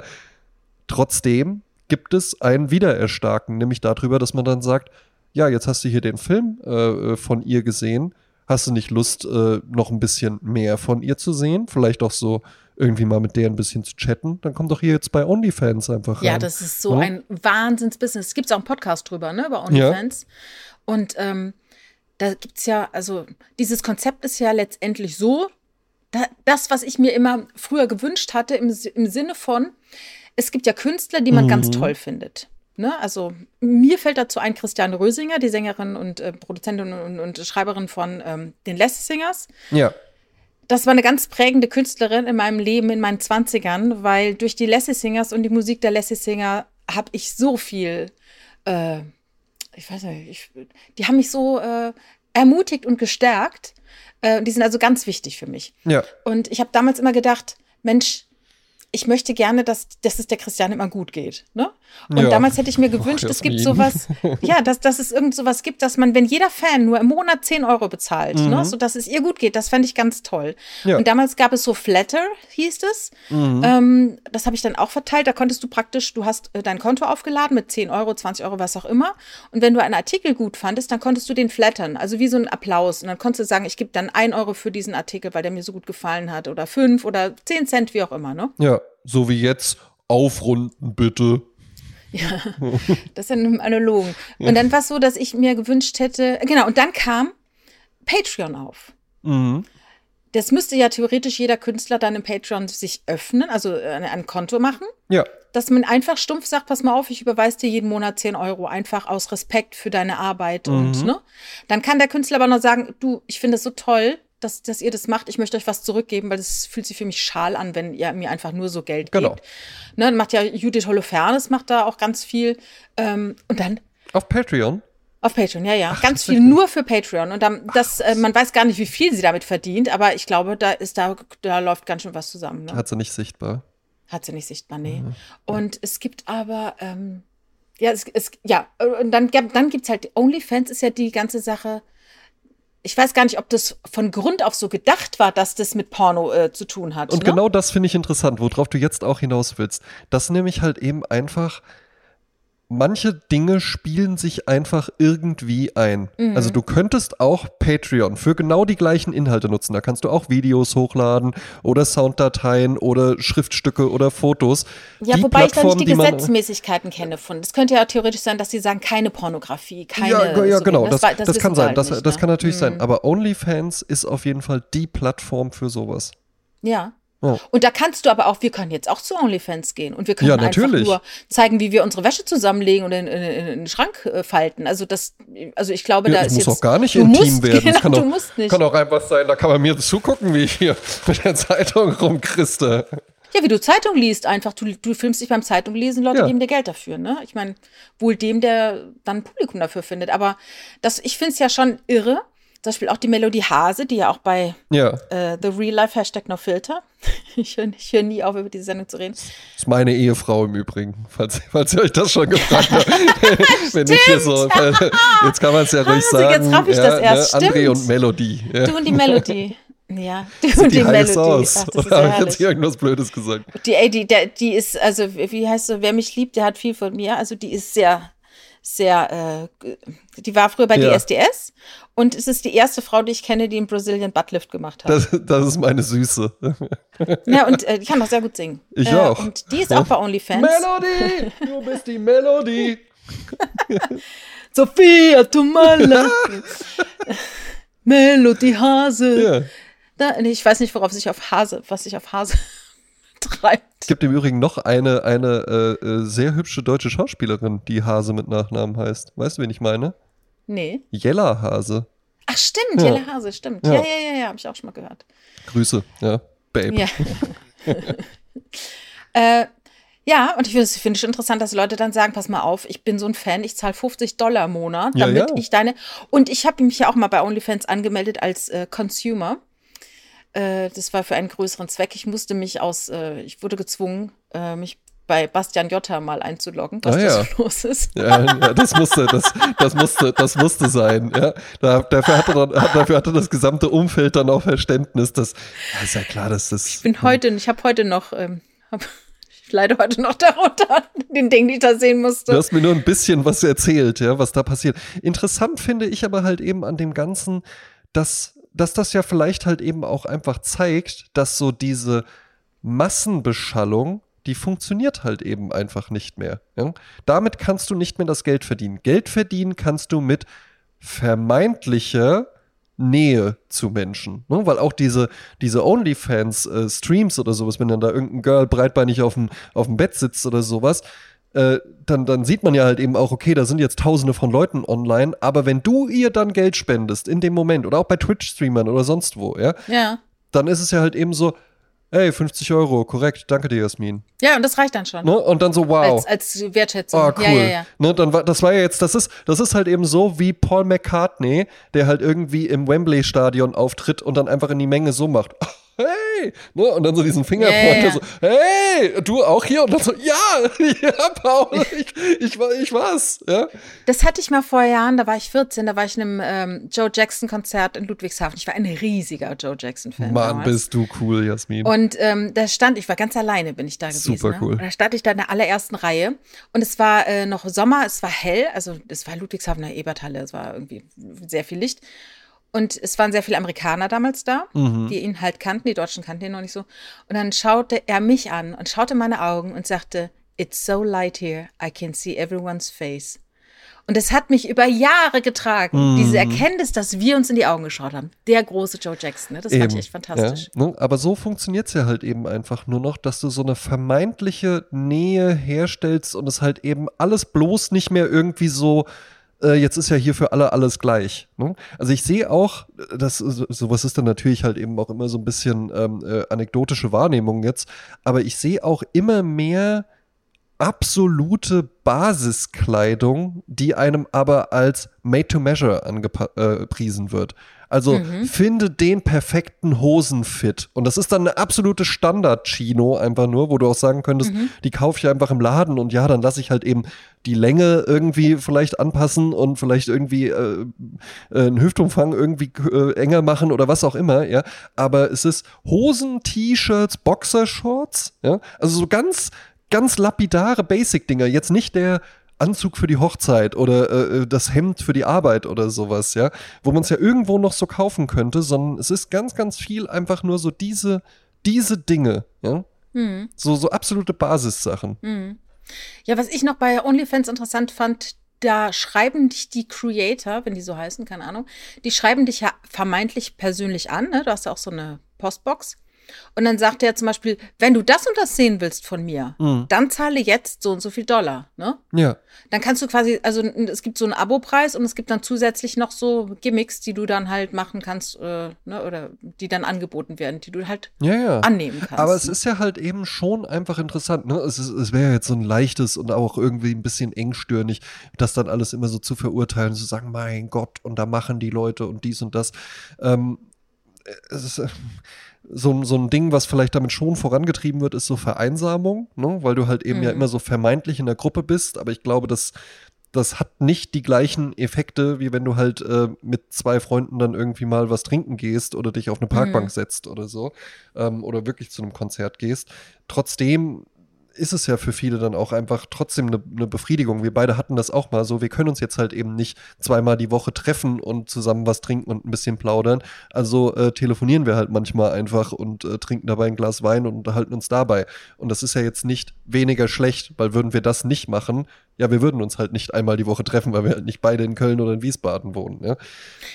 Trotzdem gibt es ein Wiedererstarken, nämlich darüber, dass man dann sagt, ja, jetzt hast du hier den Film äh, von ihr gesehen. Hast du nicht Lust, äh, noch ein bisschen mehr von ihr zu sehen? Vielleicht auch so irgendwie mal mit der ein bisschen zu chatten? Dann komm doch hier jetzt bei OnlyFans einfach rein. Ja, das ist so ja? ein Wahnsinnsbusiness. Es gibt auch einen Podcast drüber, ne, über OnlyFans. Ja. Und ähm, da gibt es ja, also dieses Konzept ist ja letztendlich so, da, das, was ich mir immer früher gewünscht hatte, im, im Sinne von, es gibt ja Künstler, die man mhm. ganz toll findet. Ne? Also mir fällt dazu ein Christiane Rösinger, die Sängerin und äh, Produzentin und, und, Schreiberin von ähm, den Lassie Singers. Ja. Das war eine ganz prägende Künstlerin in meinem Leben, in meinen 20ern, weil durch die Lassie Singers und die Musik der Lassie Singer habe ich so viel, äh, ich weiß nicht, ich, die haben mich so äh, ermutigt und gestärkt. Äh, die sind also ganz wichtig für mich. Ja. Und ich habe damals immer gedacht, Mensch, ich möchte gerne, dass, dass es der Christiane immer gut geht. Ne? Und ja. damals hätte ich mir gewünscht, Ach, es gibt sowas, ja, dass, dass es irgend sowas gibt, dass man, wenn jeder Fan nur im Monat 10 Euro bezahlt, ne, mhm. ne, sodass es ihr gut geht, das fände ich ganz toll. Ja. Und damals gab es so Flatter, hieß es. Mhm. Ähm, das habe ich dann auch verteilt. Da konntest du praktisch, du hast äh, dein Konto aufgeladen mit 10 Euro, 20 Euro, was auch immer. Und wenn du einen Artikel gut fandest, dann konntest du den flattern, also wie so ein Applaus. Und dann konntest du sagen, ich gebe dann 1 Euro für diesen Artikel, weil der mir so gut gefallen hat. Oder 5 oder 10 Cent, wie auch immer. Ne? Ja so wie jetzt, aufrunden bitte. Ja, das sind im Analogen. Und dann war es so, dass ich mir gewünscht hätte, genau, und dann kam Patreon auf. Mhm. Das müsste ja theoretisch jeder Künstler dann im Patreon sich öffnen, also ein, ein Konto machen. Ja. Dass man einfach stumpf sagt, pass mal auf, ich überweise dir jeden Monat 10 Euro, einfach aus Respekt für deine Arbeit. Mhm. Und ne, dann kann der Künstler aber noch sagen, du, ich finde es so toll, dass, dass ihr das macht. Ich möchte euch was zurückgeben, weil das fühlt sich für mich schal an, wenn ihr mir einfach nur so Geld Genau. gebt. Ne, dann macht ja Judith Holofernes macht da auch ganz viel. Ähm, und dann Auf Patreon. auf Patreon, ja, ja. ganz viel nur für Patreon. Und dann, das, äh, man weiß gar nicht, wie viel sie damit verdient, aber ich glaube, da ist da, da läuft ganz schön was zusammen. Ne? Hat sie nicht sichtbar. Hat sie nicht sichtbar, nee. Und es gibt aber, ähm, ja, es, es, ja, und dann, dann gibt es halt, OnlyFans ist ja die ganze Sache. Ich weiß gar nicht, ob das von Grund auf so gedacht war, dass das mit Porno äh, zu tun hat. Und ne? genau das finde ich interessant, worauf du jetzt auch hinaus willst. Das nämlich halt eben einfach, manche Dinge spielen sich einfach irgendwie ein. Mhm. Also du könntest auch Patreon für genau die gleichen Inhalte nutzen. Da kannst du auch Videos hochladen oder Sounddateien oder Schriftstücke oder Fotos. Ja, Die wobei ich da Plattform, nicht die, man- Gesetzmäßigkeiten kenne von. Das könnte ja theoretisch sein, dass sie sagen, keine Pornografie, keine. ja, ja so genau, das, wei- das, wissen kann sein, halt das, nicht, das ne? kann natürlich Mhm. sein. Aber OnlyFans ist auf jeden Fall die Plattform für sowas. Ja. Und da kannst du aber auch, wir können jetzt auch zu OnlyFans gehen und wir können Ja, einfach nur zeigen, wie wir unsere Wäsche zusammenlegen und in, in, in, den Schrank äh, falten. Also das, also ich glaube, Ja, da das ist muss jetzt, auch gar nicht du intim musst, werden. Genau, das kann auch, kann auch einfach sein, da kann man mir zugucken, wie ich hier mit der Zeitung rumchriste. Ja, wie du Zeitung liest einfach. Du, du filmst dich beim Zeitung lesen, Leute Ja. geben dir Geld dafür, ne? Ich meine, wohl dem, der dann ein Publikum dafür findet. Aber das, ich finde es ja schon irre. Zum Beispiel auch die Melodie Hase, die ja auch bei Ja, äh, The Real Life Hashtag No Filter. Ich höre hör nie auf, über diese Sendung zu reden. ist meine Ehefrau im Übrigen, falls, falls ihr euch das schon gefragt habt. Wenn ich hier so, jetzt kann man es ja ruhig jetzt sagen. raff ich ja, das erst, Ne, André und Melodie. Ja. Du und die Melodie. Ja, du Sieht und die die, heiß Melodie. aus? Ach, das Oder habe ich jetzt irgendwas Blödes gesagt? Die, ey, die, der, die ist, also, wie heißt so, wer mich liebt, der hat viel von mir. Also, die ist sehr, sehr, äh, die war früher bei Ja. DSDS und es ist die erste Frau, die ich kenne, die einen Brazilian Buttlift gemacht hat. Das, das ist meine Süße. ja, und äh, die kann auch sehr gut singen. Ich äh, auch. Und die ist auch bei OnlyFans. Melodie, du bist die Melodie. Sophia Tomala. Melodie Hase. Ja. Da, nee, ich weiß nicht, worauf sich auf Hase, was sich auf Hase treibt. Es gibt im Übrigen noch eine, eine äh, äh, sehr hübsche deutsche Schauspielerin, die Hase mit Nachnamen heißt. Weißt du, wen ich meine? Nee. Jella Hase. Ach, stimmt, Ja. Jelle Hase, stimmt. Ja. Ja, ja, ja, ja, habe ich auch schon mal gehört. Grüße, ja. Babe. Ja. äh, ja, und ich finde es schon interessant, dass Leute dann sagen, pass mal auf, ich bin so ein Fan, ich zahle 50 Dollar im Monat, Ja, damit ja. ich deine. Und ich habe mich ja auch mal bei OnlyFans angemeldet als äh, Consumer. Äh, das war für einen größeren Zweck. Ich musste mich aus, äh, ich wurde gezwungen, äh, mich bei Bastian Jotta mal einzuloggen, was Ah, da ja. so los ist. Ja, ja, das musste, das, das musste, das musste sein. Ja. Da, dafür, hatte dann, dafür hatte das gesamte Umfeld dann auch Verständnis, dass, ja, ist ja klar, dass das. Ich bin heute, ich habe heute noch, ähm, hab, ich leide heute noch darunter, den Ding, die ich da sehen musste. Du hast mir nur ein bisschen was erzählt, ja, was da passiert. Interessant finde ich aber halt eben an dem Ganzen, dass, dass das ja vielleicht halt eben auch einfach zeigt, dass so diese Massenbeschallung, die funktioniert halt eben einfach nicht mehr. Ja? Damit kannst du nicht mehr das Geld verdienen. Geld verdienen kannst du mit vermeintlicher Nähe zu Menschen. Ne? Weil auch diese, diese OnlyFans-Streams oder sowas, wenn dann da irgendein Girl breitbeinig auf dem, auf dem Bett sitzt oder sowas, äh, dann, dann sieht man ja halt eben auch, okay, da sind jetzt tausende von Leuten online, aber wenn du ihr dann Geld spendest in dem Moment oder auch bei Twitch-Streamern oder sonst wo, ja, Ja. dann ist es ja halt eben so, hey, 50 Euro, korrekt, danke dir, Jasmin. Ja, und das reicht dann schon. Ne? Und dann so, wow. Als, als Wertschätzung. Oh, cool. Ja, ja, ja. Ne, dann war, das war ja jetzt, das ist, das ist halt eben so wie Paul McCartney, der halt irgendwie im Wembley-Stadion auftritt und dann einfach in die Menge so macht. Hey! Ne, und dann so diesen Fingerpointer Ja, ja. so, hey, du auch hier? Und dann so, ja, ja, Paul, ich, ich, war- ich war's. Ja? Das hatte ich mal vor Jahren, da war ich 14, da war ich in einem ähm, Joe Jackson-Konzert in Ludwigshafen. Ich war ein riesiger Joe Jackson-Fan. Mann, damals. bist du cool, Jasmin. Und ähm, da stand, ich war ganz alleine, bin ich da gewesen. Super ne? cool. Und da stand ich da in der allerersten Reihe. Und es war äh, noch Sommer, es war hell, also es war Ludwigshafener Eberthalle, es war irgendwie sehr viel Licht. Und es waren sehr viele Amerikaner damals da, Mhm. die ihn halt kannten, die Deutschen kannten ihn noch nicht so. Und dann schaute er mich an und schaute in meine Augen und sagte, It's so light here, I can see everyone's face. Und es hat mich über Jahre getragen, Mhm. diese Erkenntnis, dass wir uns in die Augen geschaut haben. Der große Joe Jackson, ne? das fand ich Eben, echt fantastisch. Ja, ne? Aber so funktioniert es ja halt eben einfach nur noch, dass du so eine vermeintliche Nähe herstellst und es halt eben alles bloß nicht mehr irgendwie so äh, jetzt ist ja hier für alle alles gleich. Ne? Also ich sehe auch, das sowas ist dann natürlich halt eben auch immer so ein bisschen ähm, äh, anekdotische Wahrnehmung jetzt, aber ich sehe auch immer mehr absolute Basiskleidung, die einem aber als made to measure angepriesen äh, wird. Also mhm. finde den perfekten Hosenfit. Und das ist dann eine absolute Standard-Chino einfach nur, wo du auch sagen könntest, mhm. die kaufe ich einfach im Laden und ja, dann lasse ich halt eben die Länge irgendwie vielleicht anpassen und vielleicht irgendwie äh, äh einen Hüftumfang irgendwie äh, enger machen oder was auch immer, ja. Aber es ist Hosen, T-Shirts, Boxershorts, ja. Also so ganz, ganz lapidare Basic-Dinger. Jetzt nicht der Anzug für die Hochzeit oder äh, äh, das Hemd für die Arbeit oder sowas, ja, wo man es ja irgendwo noch so kaufen könnte, sondern es ist ganz, ganz viel einfach nur so diese, diese Dinge, ja. Mhm. So, so absolute Basissachen. Mhm. Ja, was ich noch bei OnlyFans interessant fand, da schreiben dich die Creator, wenn die so heißen, keine Ahnung, die schreiben dich ja vermeintlich persönlich an, ne? Du hast ja auch so eine Postbox. Und dann sagt er zum Beispiel, wenn du das und das sehen willst von mir, mhm. dann zahle jetzt so und so viel Dollar. Ne? Ja. Dann kannst du quasi, also es gibt so einen Abopreis und es gibt dann zusätzlich noch so Gimmicks, die du dann halt machen kannst, äh, ne, oder die dann angeboten werden, die du halt ja, ja. annehmen kannst. Aber es ist ja halt eben schon einfach interessant. Ne? Es, es wäre jetzt so ein leichtes und auch irgendwie ein bisschen engstirnig, das dann alles immer so zu verurteilen, zu sagen, mein Gott, und da machen die Leute und dies und das. Ähm, es ist, so, so ein Ding, was vielleicht damit schon vorangetrieben wird, ist so Vereinsamung, ne? weil du halt eben mhm. ja immer so vermeintlich in der Gruppe bist. Aber ich glaube, dass das hat nicht die gleichen Effekte, wie wenn du halt äh, mit zwei Freunden dann irgendwie mal was trinken gehst oder dich auf eine Parkbank mhm. setzt oder so. Ähm, oder wirklich zu einem Konzert gehst. Trotzdem ist es ja für viele dann auch einfach trotzdem eine, eine, Befriedigung. Wir beide hatten das auch mal so. Wir können uns jetzt halt eben nicht zweimal die Woche treffen und zusammen was trinken und ein bisschen plaudern. Also äh, telefonieren wir halt manchmal einfach und äh, trinken dabei ein Glas Wein und unterhalten uns dabei. Und das ist ja jetzt nicht weniger schlecht, weil würden wir das nicht machen, ja, wir würden uns halt nicht einmal die Woche treffen, weil wir halt nicht beide in Köln oder in Wiesbaden wohnen. Ja,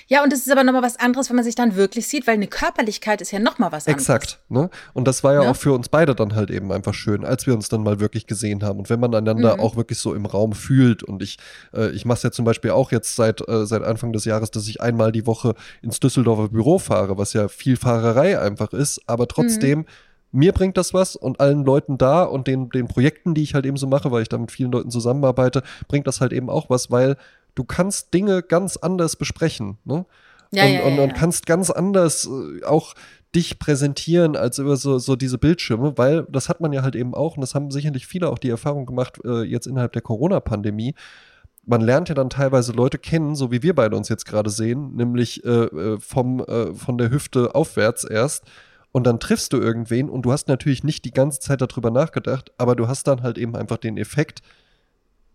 ja und es ist aber nochmal was anderes, wenn man sich dann wirklich sieht, weil eine Körperlichkeit ist ja nochmal was anderes. Exakt. Ne? Und das war ja, ja, auch für uns beide dann halt eben einfach schön, als wir uns dann mal wirklich gesehen haben. Und wenn man einander mhm. auch wirklich so im Raum fühlt und ich, äh, ich mache es ja zum Beispiel auch jetzt seit, äh, seit Anfang des Jahres, dass ich einmal die Woche ins Düsseldorfer Büro fahre, was ja viel Fahrerei einfach ist, aber trotzdem. Mhm mir bringt das was und allen Leuten da und den, den Projekten, die ich halt eben so mache, weil ich da mit vielen Leuten zusammenarbeite, bringt das halt eben auch was, weil du kannst Dinge ganz anders besprechen. Ne? Ja, und, ja, ja, und, und, kannst ganz anders äh, auch dich präsentieren als über so, so diese Bildschirme, weil das hat man ja halt eben auch, und das haben sicherlich viele auch die Erfahrung gemacht, äh, jetzt innerhalb der Corona-Pandemie. Man lernt ja dann teilweise Leute kennen, so wie wir beide uns jetzt gerade sehen, nämlich äh, äh vom, äh, von der Hüfte aufwärts erst und dann triffst du irgendwen und du hast natürlich nicht die ganze Zeit darüber nachgedacht, aber du hast dann halt eben einfach den Effekt,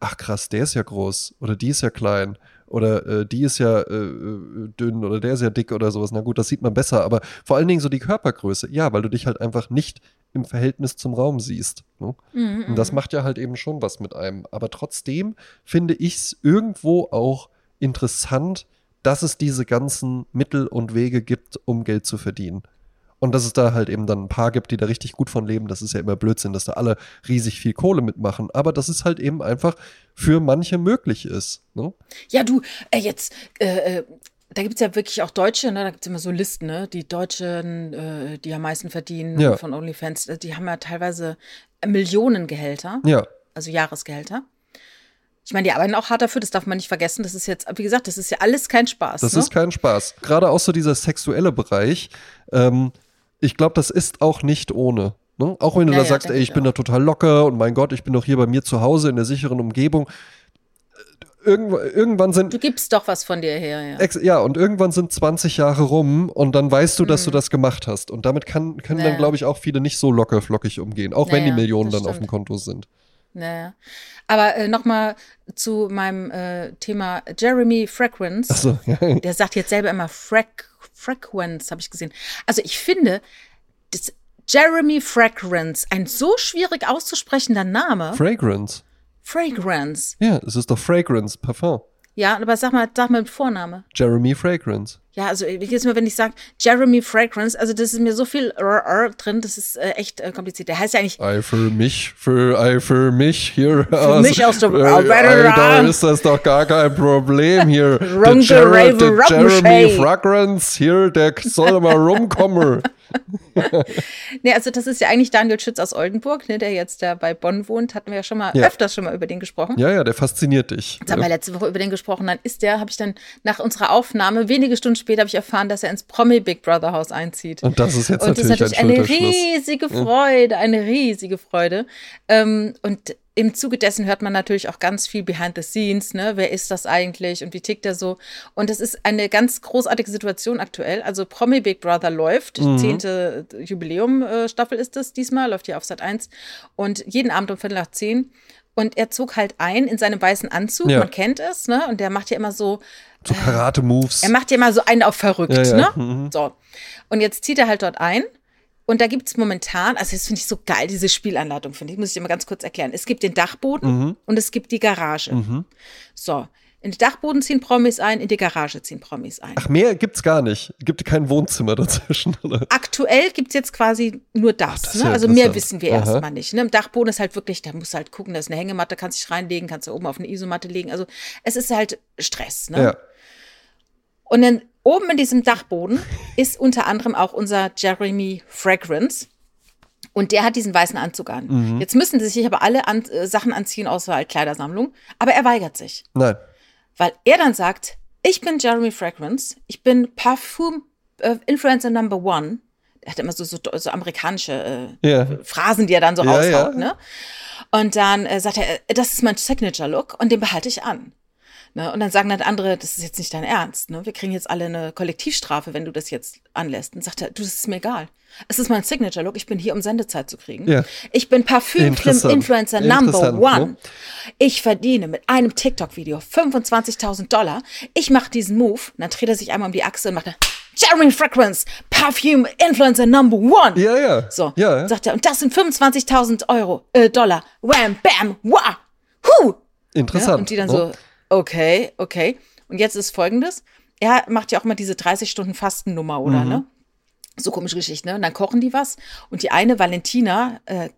ach krass, der ist ja groß oder die ist ja klein oder äh, die ist ja äh, äh, dünn oder der ist ja dick oder sowas. Na gut, das sieht man besser, aber vor allen Dingen so die Körpergröße, ja, weil du dich halt einfach nicht im Verhältnis zum Raum siehst. Ne? Mhm, und das mhm. macht ja halt eben schon was mit einem. Aber trotzdem finde ich es irgendwo auch interessant, dass es diese ganzen Mittel und Wege gibt, um Geld zu verdienen. Und dass es da halt eben dann ein paar gibt, die da richtig gut von leben, das ist ja immer Blödsinn, dass da alle riesig viel Kohle mitmachen. Aber dass es halt eben einfach für manche möglich ist. Ne? Ja, du, äh, jetzt, äh, äh da gibt es ja wirklich auch Deutsche, ne? da gibt es immer so Listen, ne? die Deutschen, äh, die am meisten verdienen ja. von OnlyFans, äh, die haben ja teilweise Millionengehälter. Ja. Also Jahresgehälter. Ich meine, die arbeiten auch hart dafür, das darf man nicht vergessen. Das ist jetzt, wie gesagt, das ist ja alles kein Spaß. Das ne? ist kein Spaß. Gerade auch so dieser sexuelle Bereich. Ähm, ich glaube, das ist auch nicht ohne. Ne? Auch wenn du ja, da sagst, ey, ich bin auch. da total locker und mein Gott, ich bin doch hier bei mir zu Hause in der sicheren Umgebung. Irgendw irgendwann sind. Du gibst doch was von dir her, ja. ja, und irgendwann sind 20 Jahre rum und dann weißt du, dass mhm. du das gemacht hast. Und damit kann, können naja. dann, glaube ich, auch viele nicht so locker flockig umgehen, auch naja, wenn die Millionen dann stimmt. auf dem Konto sind. Naja. Aber äh, nochmal zu meinem äh, Thema Jeremy Fragrance. So, ja. Der sagt jetzt selber immer Frack Frequenz, habe ich gesehen. Also ich finde, das Jeremy Fragrance, ein so schwierig auszusprechender Name. Fragrance. Fragrance. Ja, es ist doch Fragrance, Parfum. Ja, aber sag mal, sag mal mit Vorname. Jeremy Fragrance. Ja, also jedes Mal, wenn ich sage Jeremy Fragrance, also das ist mir so viel R -R drin, das ist äh, echt äh, kompliziert. Der heißt ja eigentlich. Ei für mich, für ei für mich hier. Für aus, mich aus dem äh, ei, Da ist das doch gar kein Problem hier. der, Jer der Jeremy Fragrance hier, der soll mal rumkommen. nee, also das ist ja eigentlich Daniel Schütz aus Oldenburg, ne, der jetzt da bei Bonn wohnt. Hatten wir ja schon mal ja. öfters schon mal über den gesprochen. Ja, ja, der fasziniert dich. Jetzt haben wir letzte Woche über den gesprochen. Dann ist der, habe ich dann nach unserer Aufnahme wenige Stunden später habe ich erfahren, dass er ins Promi Big Brother Haus einzieht. Und das ist jetzt und natürlich, das ist natürlich ein eine riesige Freude, eine riesige Freude. Ähm, und im Zuge dessen hört man natürlich auch ganz viel behind the scenes, ne? Wer ist das eigentlich und wie tickt er so? Und es ist eine ganz großartige Situation aktuell. Also Promi Big Brother läuft, mhm. zehnte Jubiläum-Staffel ist das diesmal, läuft hier auf Sat 1 und jeden Abend um Viertel nach zehn. Und er zog halt ein in seinem weißen Anzug, ja. man kennt es, ne? Und der macht ja immer so so Karate-Moves. Er macht ja immer so einen auf verrückt, ja, ja. ne? Mhm. So. Und jetzt zieht er halt dort ein. Und da gibt es momentan, also das finde ich so geil, diese Spielanleitung, finde ich, muss ich mal ganz kurz erklären. Es gibt den Dachboden mhm. und es gibt die Garage. Mhm. So. In den Dachboden ziehen Promis ein, in die Garage ziehen Promis ein. Ach, mehr gibt's gar nicht. Gibt kein Wohnzimmer dazwischen, oder? Aktuell gibt es jetzt quasi nur das. Ach, das ne? Also mehr wissen wir erstmal nicht. Ne? Im Dachboden ist halt wirklich, da musst du halt gucken, da ist eine Hängematte, kannst dich reinlegen, kannst du oben auf eine Isomatte legen. Also es ist halt Stress. Ne? Ja. Und dann oben in diesem Dachboden ist unter anderem auch unser Jeremy Fragrance. Und der hat diesen weißen Anzug an. Mhm. Jetzt müssen sie sich aber alle an, äh, Sachen anziehen außer halt Kleidersammlung. Aber er weigert sich. Nein. Weil er dann sagt, ich bin Jeremy Fragrance, ich bin Parfum äh, Influencer Number One. Er hat immer so, so, so amerikanische äh, yeah. Phrasen, die er dann so ja, raushaut. Ja. Ne? Und dann äh, sagt er, äh, das ist mein Signature-Look und den behalte ich an. Ne? Und dann sagen dann andere, das ist jetzt nicht dein Ernst. Ne? Wir kriegen jetzt alle eine Kollektivstrafe, wenn du das jetzt anlässt. Und sagt er, du, das ist mir egal. Es ist mein Signature-Look. Ich bin hier, um Sendezeit zu kriegen. Ja. Ich bin Parfüm-Influencer Number One. Ne? Ich verdiene mit einem TikTok-Video 25.000 Dollar. Ich mache diesen Move. Und dann dreht er sich einmal um die Achse und macht Jeremy Fragrance, Parfüm Influencer Number One. Ja, ja. So, ja, ja. sagt er. Und das sind 25.000 Euro, äh, Dollar. Wham, bam, wah. Huh. Interessant. Ja, und die dann ne? so, Okay, okay. Und jetzt ist folgendes. Er macht ja auch mal diese 30 Stunden Fastennummer, oder, mhm. ne? So komische Geschichte, ne? Und dann kochen die was. Und die eine, Valentina, äh,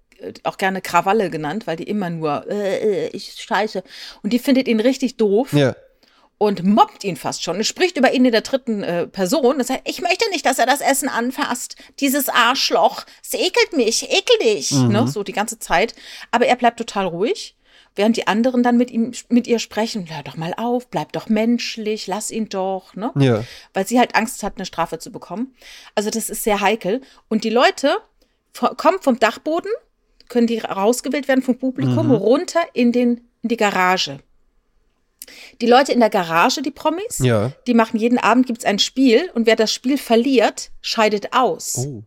auch gerne Krawalle genannt, weil die immer nur, äh, äh, ich scheiße. Und die findet ihn richtig doof. Ja. Und mobbt ihn fast schon. Und spricht über ihn in der dritten äh, Person. Das heißt, ich möchte nicht, dass er das Essen anfasst. Dieses Arschloch. Es ekelt mich, ekel dich. Mhm. Ne? So die ganze Zeit. Aber er bleibt total ruhig während die anderen dann mit ihm, mit ihr sprechen, hör doch mal auf, bleib doch menschlich, lass ihn doch, ne? Ja. Weil sie halt Angst hat, eine Strafe zu bekommen. Also das ist sehr heikel. Und die Leute kommen vom Dachboden, können die rausgewählt werden vom Publikum, mhm. runter in den, in die Garage. Die Leute in der Garage, die Promis, ja. die machen jeden Abend gibt's ein Spiel und wer das Spiel verliert, scheidet aus. Oh.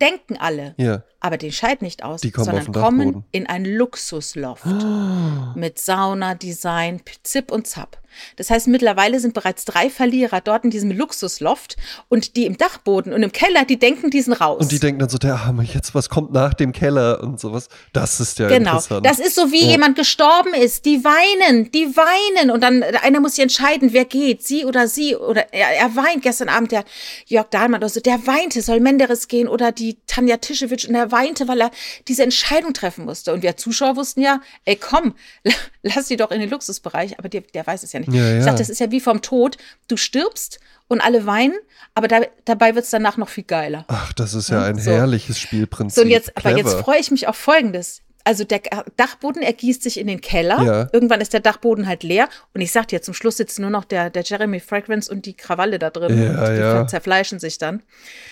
Denken alle. Ja aber den scheit nicht aus, kommen sondern kommen in ein Luxusloft oh. mit Sauna, Design, Zip und Zap. Das heißt, mittlerweile sind bereits drei Verlierer dort in diesem Luxusloft und die im Dachboden und im Keller, die denken, die sind raus. Und die denken dann so, der Arme, jetzt was kommt nach dem Keller und sowas. Das ist ja genau. interessant. Das ist so, wie ja. jemand gestorben ist. Die weinen, die weinen und dann einer muss sich entscheiden, wer geht, sie oder sie oder er, er weint. Gestern Abend der Jörg Dahlmann, also der weinte, soll Menderes gehen oder die Tanja Tischewitsch und der weinte, weil er diese Entscheidung treffen musste. Und wir Zuschauer wussten ja, ey, komm, lass sie doch in den Luxusbereich. Aber der, der weiß es ja nicht. Ja, ja. Ich sag, das ist ja wie vom Tod. Du stirbst und alle weinen, aber da, dabei wird es danach noch viel geiler. Ach, das ist ja ein so. herrliches Spielprinzip. So, und jetzt, aber jetzt freue ich mich auf Folgendes also der Dachboden ergießt sich in den Keller. Ja. Irgendwann ist der Dachboden halt leer. Und ich sag dir, zum Schluss sitzt nur noch der, der Jeremy Fragrance und die Krawalle da drin. Ja, die ja. zerfleischen sich dann.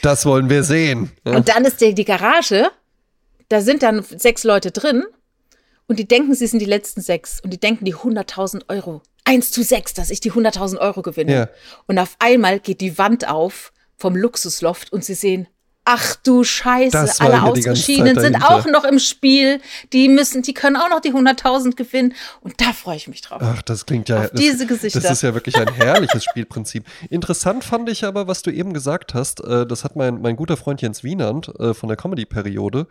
Das wollen wir sehen. Und dann ist die, die Garage, da sind dann sechs Leute drin. Und die denken, sie sind die letzten sechs. Und die denken, die 100.000 Euro. Eins zu sechs, dass ich die 100.000 Euro gewinne. Und auf einmal geht die Wand auf vom Luxusloft und sie sehen Ach du Scheiße, alle Ausgeschiedenen sind auch noch im Spiel. Die müssen, die können auch noch die 100.000 gewinnen. Und da freue ich mich drauf. Ach, das klingt ja. Auf das, diese Gesichter. Das ist ja wirklich ein herrliches Spielprinzip. Interessant fand ich aber, was du eben gesagt hast. Äh, das hat mein, mein guter Freund Jens Wienand äh, von der Comedy-Periode,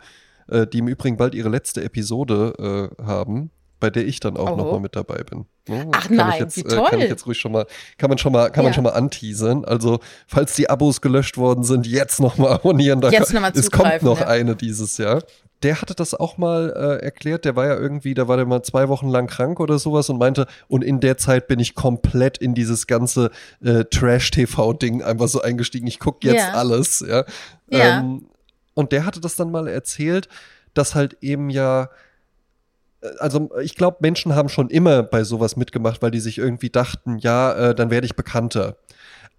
äh, die im Übrigen bald ihre letzte Episode haben bei der ich dann auch nochmal mit dabei bin. Ne? Ach nein, jetzt, wie toll. Äh, kann ich jetzt ruhig schon mal, kann man schon mal, kann ja. man schon mal anteasern. Also, falls die Abos gelöscht worden sind, jetzt nochmal abonnieren. Da jetzt nochmal Es kommt noch ja. eine dieses Jahr. Der hatte das auch mal äh, erklärt, der war ja irgendwie, da war der mal zwei Wochen lang krank oder sowas und meinte, und in der Zeit bin ich komplett in dieses ganze äh, Trash-TV-Ding einfach so eingestiegen. Ich gucke jetzt ja. alles, ja. ja. Ähm, und der hatte das dann mal erzählt, dass halt eben ja also ich glaube, Menschen haben schon immer bei sowas mitgemacht, weil die sich irgendwie dachten, ja, äh, dann werde ich bekannter.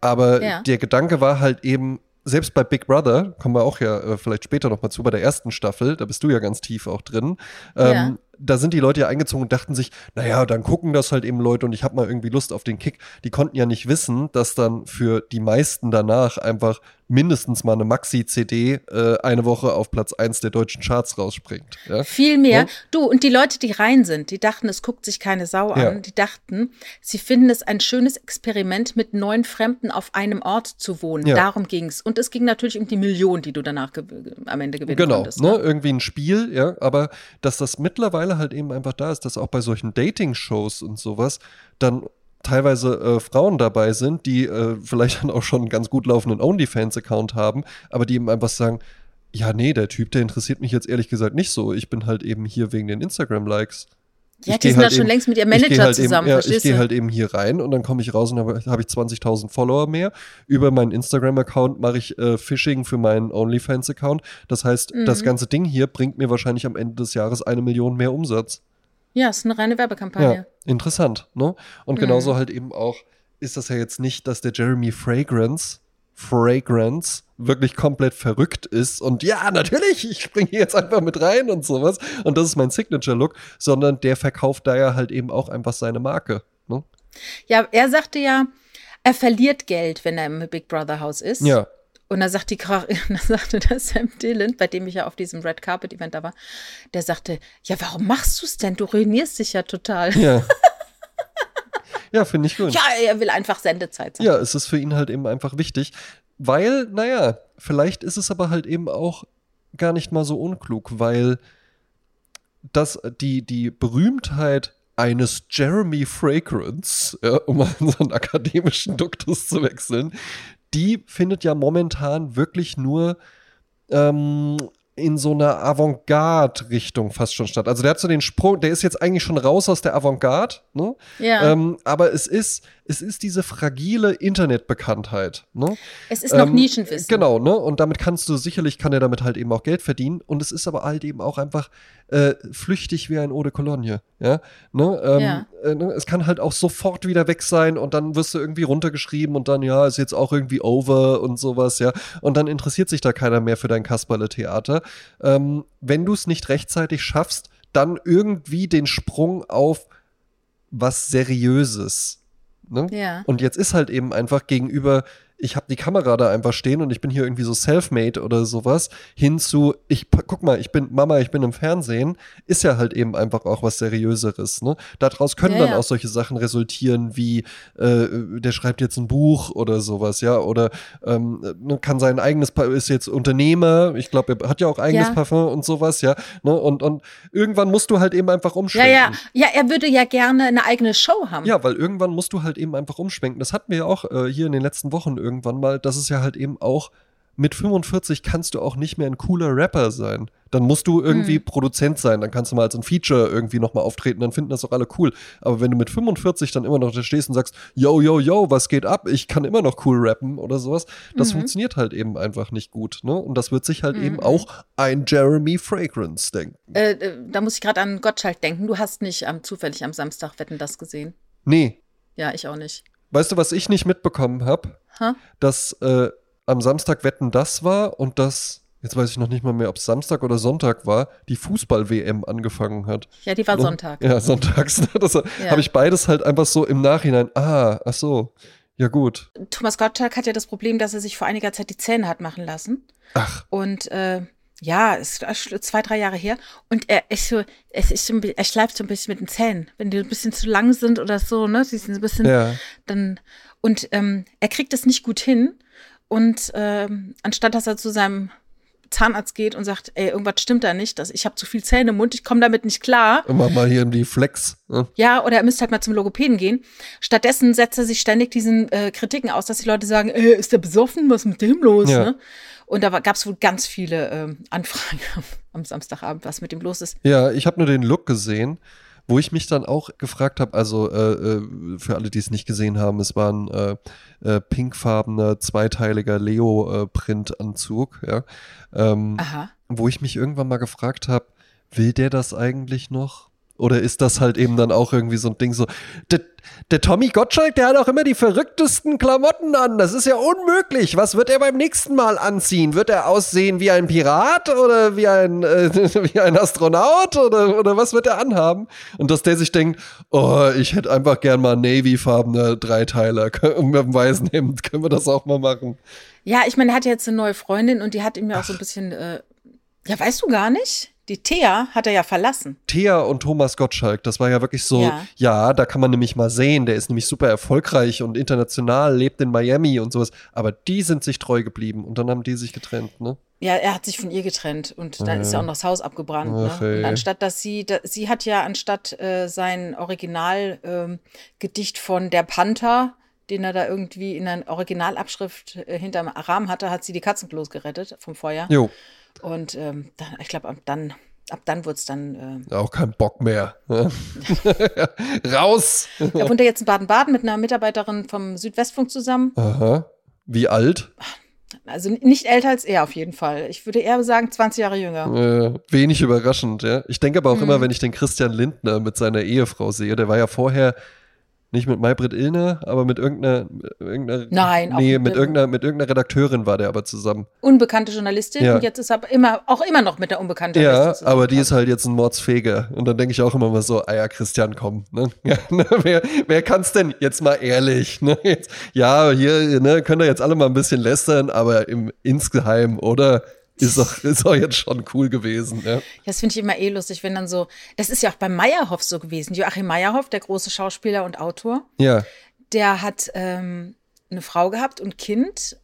Aber ja. der Gedanke war halt eben, selbst bei Big Brother, kommen wir auch ja äh, vielleicht später noch mal zu, bei der ersten Staffel, da bist du ja ganz tief auch drin, ähm, ja. da sind die Leute ja eingezogen und dachten sich, naja, dann gucken das halt eben Leute und ich habe mal irgendwie Lust auf den Kick. Die konnten ja nicht wissen, dass dann für die meisten danach einfach mindestens mal eine Maxi-CD äh, eine Woche auf Platz 1 der deutschen Charts rausspringt. Ja? Viel mehr. Und? Du, und die Leute, die rein sind, die dachten, es guckt sich keine Sau an. Ja. Die dachten, sie finden es ein schönes Experiment, mit neun Fremden auf einem Ort zu wohnen. Ja. Darum ging es. Und es ging natürlich um die Million, die du danach am Ende gewinnen genau, konntest. Genau, ne? irgendwie ein Spiel, ja. Aber dass das mittlerweile halt eben einfach da ist, dass auch bei solchen Dating-Shows und sowas dann teilweise äh, Frauen dabei sind, die äh, vielleicht dann auch schon einen ganz gut laufenden OnlyFans-Account haben, aber die eben einfach sagen, ja, nee, der Typ, der interessiert mich jetzt ehrlich gesagt nicht so. Ich bin halt eben hier wegen den Instagram-Likes. Ja, ich die sind halt da schon eben, längst mit ihrem Manager halt zusammen, eben, ja, Ich gehe halt eben hier rein und dann komme ich raus und habe hab ich 20.000 Follower mehr. Über meinen Instagram-Account mache ich äh, Phishing für meinen OnlyFans-Account. Das heißt, mhm. das ganze Ding hier bringt mir wahrscheinlich am Ende des Jahres eine Million mehr Umsatz. Ja, ist eine reine Werbekampagne. Ja, interessant, ne? Und mhm. genauso halt eben auch ist das ja jetzt nicht, dass der Jeremy Fragrance Fragrance wirklich komplett verrückt ist und ja, natürlich, ich springe hier jetzt einfach mit rein und sowas und das ist mein Signature-Look, sondern der verkauft da ja halt eben auch einfach seine Marke. Ne? Ja, er sagte ja, er verliert Geld, wenn er im Big Brother Haus ist. Ja. Und da sagt die, da sagte der Sam Dillon, bei dem ich ja auf diesem Red Carpet Event da war, der sagte, ja, warum machst du es denn? Du ruinierst dich ja total. Ja. ja, finde ich gut. Ja, er will einfach Sendezeit sein. Ja, es ist für ihn halt eben einfach wichtig, weil, naja, vielleicht ist es aber halt eben auch gar nicht mal so unklug, weil das, die, die Berühmtheit eines Jeremy Fragrance, ja, um mal so einen akademischen Duktus zu wechseln, die findet ja momentan wirklich nur ähm, in so einer Avantgarde-Richtung fast schon statt. Also der hat so den Sprung, der ist jetzt eigentlich schon raus aus der Avantgarde, ne? Ja. Ähm, aber es ist, es ist diese fragile Internetbekanntheit. Ne? Es ist noch ähm, Nischenwissen. Genau, ne? Und damit kannst du, sicherlich kann er damit halt eben auch Geld verdienen. Und es ist aber halt eben auch einfach äh, flüchtig wie ein Eau de Cologne. Ja? Ne? Ähm, ja. Äh, ne? Es kann halt auch sofort wieder weg sein und dann wirst du irgendwie runtergeschrieben und dann, ja, ist jetzt auch irgendwie over und sowas, ja. Und dann interessiert sich da keiner mehr für dein Kasperle-Theater. Ähm, wenn du es nicht rechtzeitig schaffst, dann irgendwie den Sprung auf was Seriöses Ne? Ja. Und jetzt ist halt eben einfach gegenüber ich habe die Kamera da einfach stehen und ich bin hier irgendwie so self-made oder sowas, hin zu, ich guck mal, ich bin Mama, ich bin im Fernsehen, ist ja halt eben einfach auch was Seriöseres. Ne? Daraus können ja, dann ja. auch solche Sachen resultieren, wie äh, der schreibt jetzt ein Buch oder sowas, ja, oder ähm, ne, kann sein eigenes, ist jetzt Unternehmer, ich glaube, er hat ja auch eigenes ja. Parfum und sowas, ja, ne? und, und irgendwann musst du halt eben einfach umschwenken. Ja, ja, ja, er würde ja gerne eine eigene Show haben. Ja, weil irgendwann musst du halt eben einfach umschwenken. Das hatten wir ja auch äh, hier in den letzten Wochen irgendwie irgendwann mal, dass es ja halt eben auch mit 45 kannst du auch nicht mehr ein cooler Rapper sein. Dann musst du irgendwie hm. Produzent sein, dann kannst du mal als ein Feature irgendwie nochmal auftreten, dann finden das auch alle cool. Aber wenn du mit 45 dann immer noch da stehst und sagst, yo, yo, yo, was geht ab? Ich kann immer noch cool rappen oder sowas, das mhm. funktioniert halt eben einfach nicht gut. Ne? Und das wird sich halt mhm. eben auch ein Jeremy Fragrance denken. Äh, äh da muss ich gerade an Gottschalk denken. Du hast nicht ähm, zufällig am Samstag Wetten das gesehen? Nee. Ja, ich auch nicht. Weißt du, was ich nicht mitbekommen habe? Dass äh, am Samstag Wetten das war und dass, jetzt weiß ich noch nicht mal mehr, ob es Samstag oder Sonntag war, die Fußball-WM angefangen hat. Ja, die war und, Sonntag. Ja, sonntags. das ja. habe ich beides halt einfach so im Nachhinein, ah, ach so. Ja, gut. Thomas Gottschalk hat ja das Problem, dass er sich vor einiger Zeit die Zähne hat machen lassen. Ach. Und äh, ja, ist zwei, drei Jahre her. Und er ist so, es ist er schleift so ein bisschen mit den Zähnen. Wenn die ein bisschen zu lang sind oder so, ne? Die sind ein bisschen, ja. dann, und ähm, er kriegt es nicht gut hin. Und ähm, anstatt dass er zu seinem Zahnarzt geht und sagt, ey, irgendwas stimmt da nicht, dass ich habe zu viel Zähne im Mund, ich komme damit nicht klar. Immer mal hier in die Flex. Ne? Ja, oder er müsste halt mal zum Logopäden gehen. Stattdessen setzt er sich ständig diesen äh, Kritiken aus, dass die Leute sagen, ey, ist der besoffen, was ist mit dem los? Ja. Ne? Und da gab es wohl ganz viele ähm, Anfragen am Samstagabend, was mit dem los ist. Ja, ich habe nur den Look gesehen, wo ich mich dann auch gefragt habe, also äh, äh, für alle, die es nicht gesehen haben, es war ein äh, äh, pinkfarbener, zweiteiliger Leo-Print-Anzug, ja, ähm, Aha. wo ich mich irgendwann mal gefragt habe, will der das eigentlich noch? Oder ist das halt eben dann auch irgendwie so ein Ding so, der, der Tommy Gottschalk, der hat auch immer die verrücktesten Klamotten an. Das ist ja unmöglich. Was wird er beim nächsten Mal anziehen? Wird er aussehen wie ein Pirat oder wie ein, äh, wie ein Astronaut oder, oder was wird er anhaben? Und dass der sich denkt, oh, ich hätte einfach gern mal Navy-farbene Dreiteiler mit dem weißen Hemd. Können wir das auch mal machen? Ja, ich meine, er hat jetzt eine neue Freundin und die hat ihm ja auch so ein bisschen, äh, ja, weißt du gar nicht? Die Thea hat er ja verlassen. Thea und Thomas Gottschalk, das war ja wirklich so, ja. Ja. da kann man nämlich mal sehen, der ist nämlich super erfolgreich und international, lebt in Miami und sowas, aber die sind sich treu geblieben und dann haben die sich getrennt, ne? Ja, er hat sich von ihr getrennt und dann Ja. ist ja auch noch das Haus abgebrannt. Ach, ne? Und anstatt dass sie, da, sie hat ja anstatt äh, sein Originalgedicht ähm, von Der Panther, den er da irgendwie in einer Originalabschrift äh, hinterm Rahmen hatte, hat sie die Katzenklos gerettet vom Feuer. Jo, Und ähm, dann, ich glaube, ab dann, ab dann wurde es dann. Äh, auch kein Bock mehr. ne? Raus! er wohnt ja jetzt in Baden-Baden mit einer Mitarbeiterin vom Südwestfunk zusammen. Aha. Wie alt? Also nicht älter als er auf jeden Fall. Ich würde eher sagen 20 Jahre jünger. Äh, wenig überraschend, ja. Ich denke aber auch Mhm. immer, wenn ich den Christian Lindner mit seiner Ehefrau sehe, der war ja vorher nicht mit Maybrit Illner, aber mit irgendeiner, irgendeiner Nein, nee, mit- mit irgendeiner, mit irgendeiner Redakteurin war der aber zusammen. Unbekannte Journalistin Ja. und jetzt ist er immer, auch immer noch mit der unbekannten Ja, Journalistin aber die ist halt jetzt ein Mordsfeger. Und dann denke ich auch immer mal so, ah ja, Christian, komm. Ne? Ja, ne? Wer, wer kann's denn? Jetzt mal ehrlich. Ne? Jetzt, ja, hier ne, könnt ihr jetzt alle mal ein bisschen lästern, aber im insgeheim, oder? Ist doch, ist doch jetzt schon cool gewesen. Ja? Ja, das finde ich immer eh lustig, wenn dann so, das ist ja auch bei Meyerhoff so gewesen. Joachim Meyerhoff, der große Schauspieler und Autor, ja. der hat ähm, eine Frau gehabt und Kind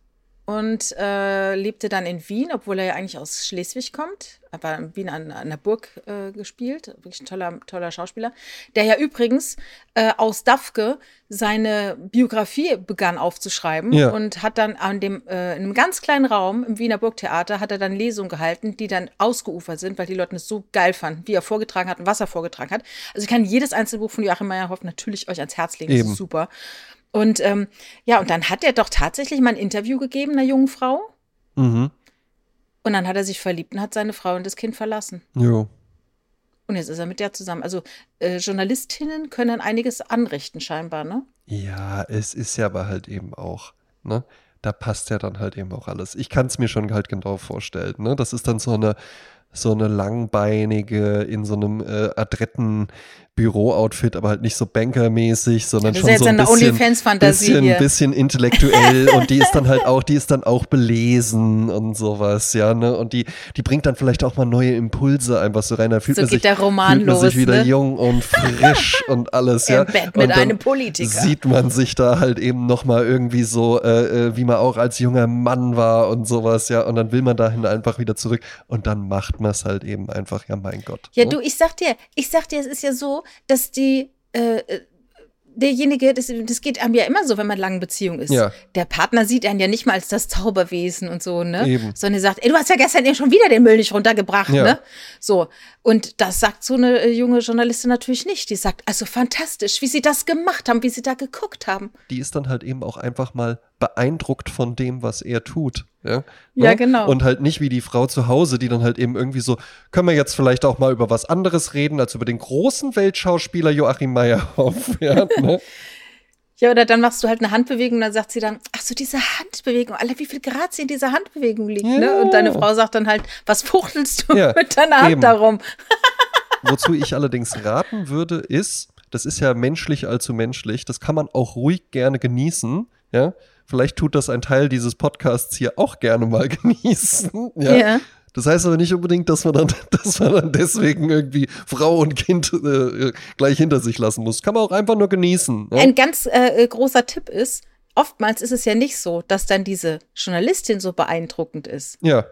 und äh, lebte dann in Wien, obwohl er ja eigentlich aus Schleswig kommt. Aber in Wien an, an der Burg äh, gespielt. Wirklich ein toller, toller Schauspieler. Der ja übrigens äh, aus Dafke seine Biografie begann aufzuschreiben Ja. und hat dann an dem, äh, in einem ganz kleinen Raum im Wiener Burgtheater hat er dann Lesungen gehalten, die dann ausgeufert sind, weil die Leute es so geil fanden, wie er vorgetragen hat und was er vorgetragen hat. Also ich kann jedes einzelne Buch von Joachim Meyerhoff natürlich euch ans Herz legen. Das Eben. ist super. Und ähm, ja, und dann hat er doch tatsächlich mal ein Interview gegeben, einer jungen Frau. Mhm. Und dann hat er sich verliebt und hat seine Frau und das Kind verlassen. Jo. Und jetzt ist er mit der zusammen. Also äh, Journalistinnen können einiges anrichten, scheinbar, ne? Ja, es ist ja aber halt eben auch, ne? Da passt ja dann halt eben auch alles. Ich kann es mir schon halt genau vorstellen, ne? Das ist dann so eine, so eine langbeinige, in so einem äh, adretten Büro-Outfit, aber halt nicht so bankermäßig, sondern Das ist schon jetzt so ein eine bisschen, bisschen, bisschen intellektuell und die ist dann halt auch, die ist dann auch belesen und sowas, ja, ne? Und die, die bringt dann vielleicht auch mal neue Impulse einfach so rein. Da fühlt So man geht sich, der Roman fühlt man sich wieder ne? jung und frisch und alles, ja. Im Bett mit einem Politiker. Sieht man sich da halt eben nochmal irgendwie so, äh, äh, wie man auch als junger Mann war und sowas, ja. Und dann will man dahin einfach wieder zurück und dann macht man es halt eben einfach, ja, mein Gott. Ja, ne? du, ich sag dir, ich sag dir, es ist ja so, dass die, äh, äh, derjenige, das, das geht einem ja immer so, wenn man in langen Beziehung ist. Ja. Der Partner sieht einen ja nicht mal als das Zauberwesen und so, ne? Eben. Sondern er sagt, ey, du hast ja gestern eben schon wieder den Müll nicht runtergebracht, Ja. ne? So. Und das sagt so eine äh, junge Journalistin natürlich nicht. Die sagt, also fantastisch, wie sie das gemacht haben, wie sie da geguckt haben. die ist dann halt eben auch einfach mal beeindruckt von dem, was er tut. Ja, Ja, Ne? genau. Und halt nicht wie die Frau zu Hause, die dann halt eben irgendwie so, können wir jetzt vielleicht auch mal über was anderes reden, als über den großen Weltschauspieler Joachim Meyerhoff. Ja, ne? Ja, oder dann machst du halt eine Handbewegung und dann sagt sie dann, ach so, diese Handbewegung, Alter, wie viel Grazie in dieser Handbewegung liegt, ne? Ja. Und deine Frau sagt dann halt, was fuchtelst du Ja, mit deiner Hand eben. darum? Wozu ich allerdings raten würde, ist, das ist ja menschlich allzu menschlich, das kann man auch ruhig gerne genießen, ja. Vielleicht tut das ein Teil dieses Podcasts hier auch gerne mal genießen. Ja. Ja. Das heißt aber nicht unbedingt, dass man dann, dass man dann deswegen irgendwie Frau und Kind äh, gleich hinter sich lassen muss. Kann man auch einfach nur genießen. Ja? Ein ganz äh, äh, großer Tipp ist, oftmals ist es ja nicht so, dass dann diese Journalistin so beeindruckend ist. ja.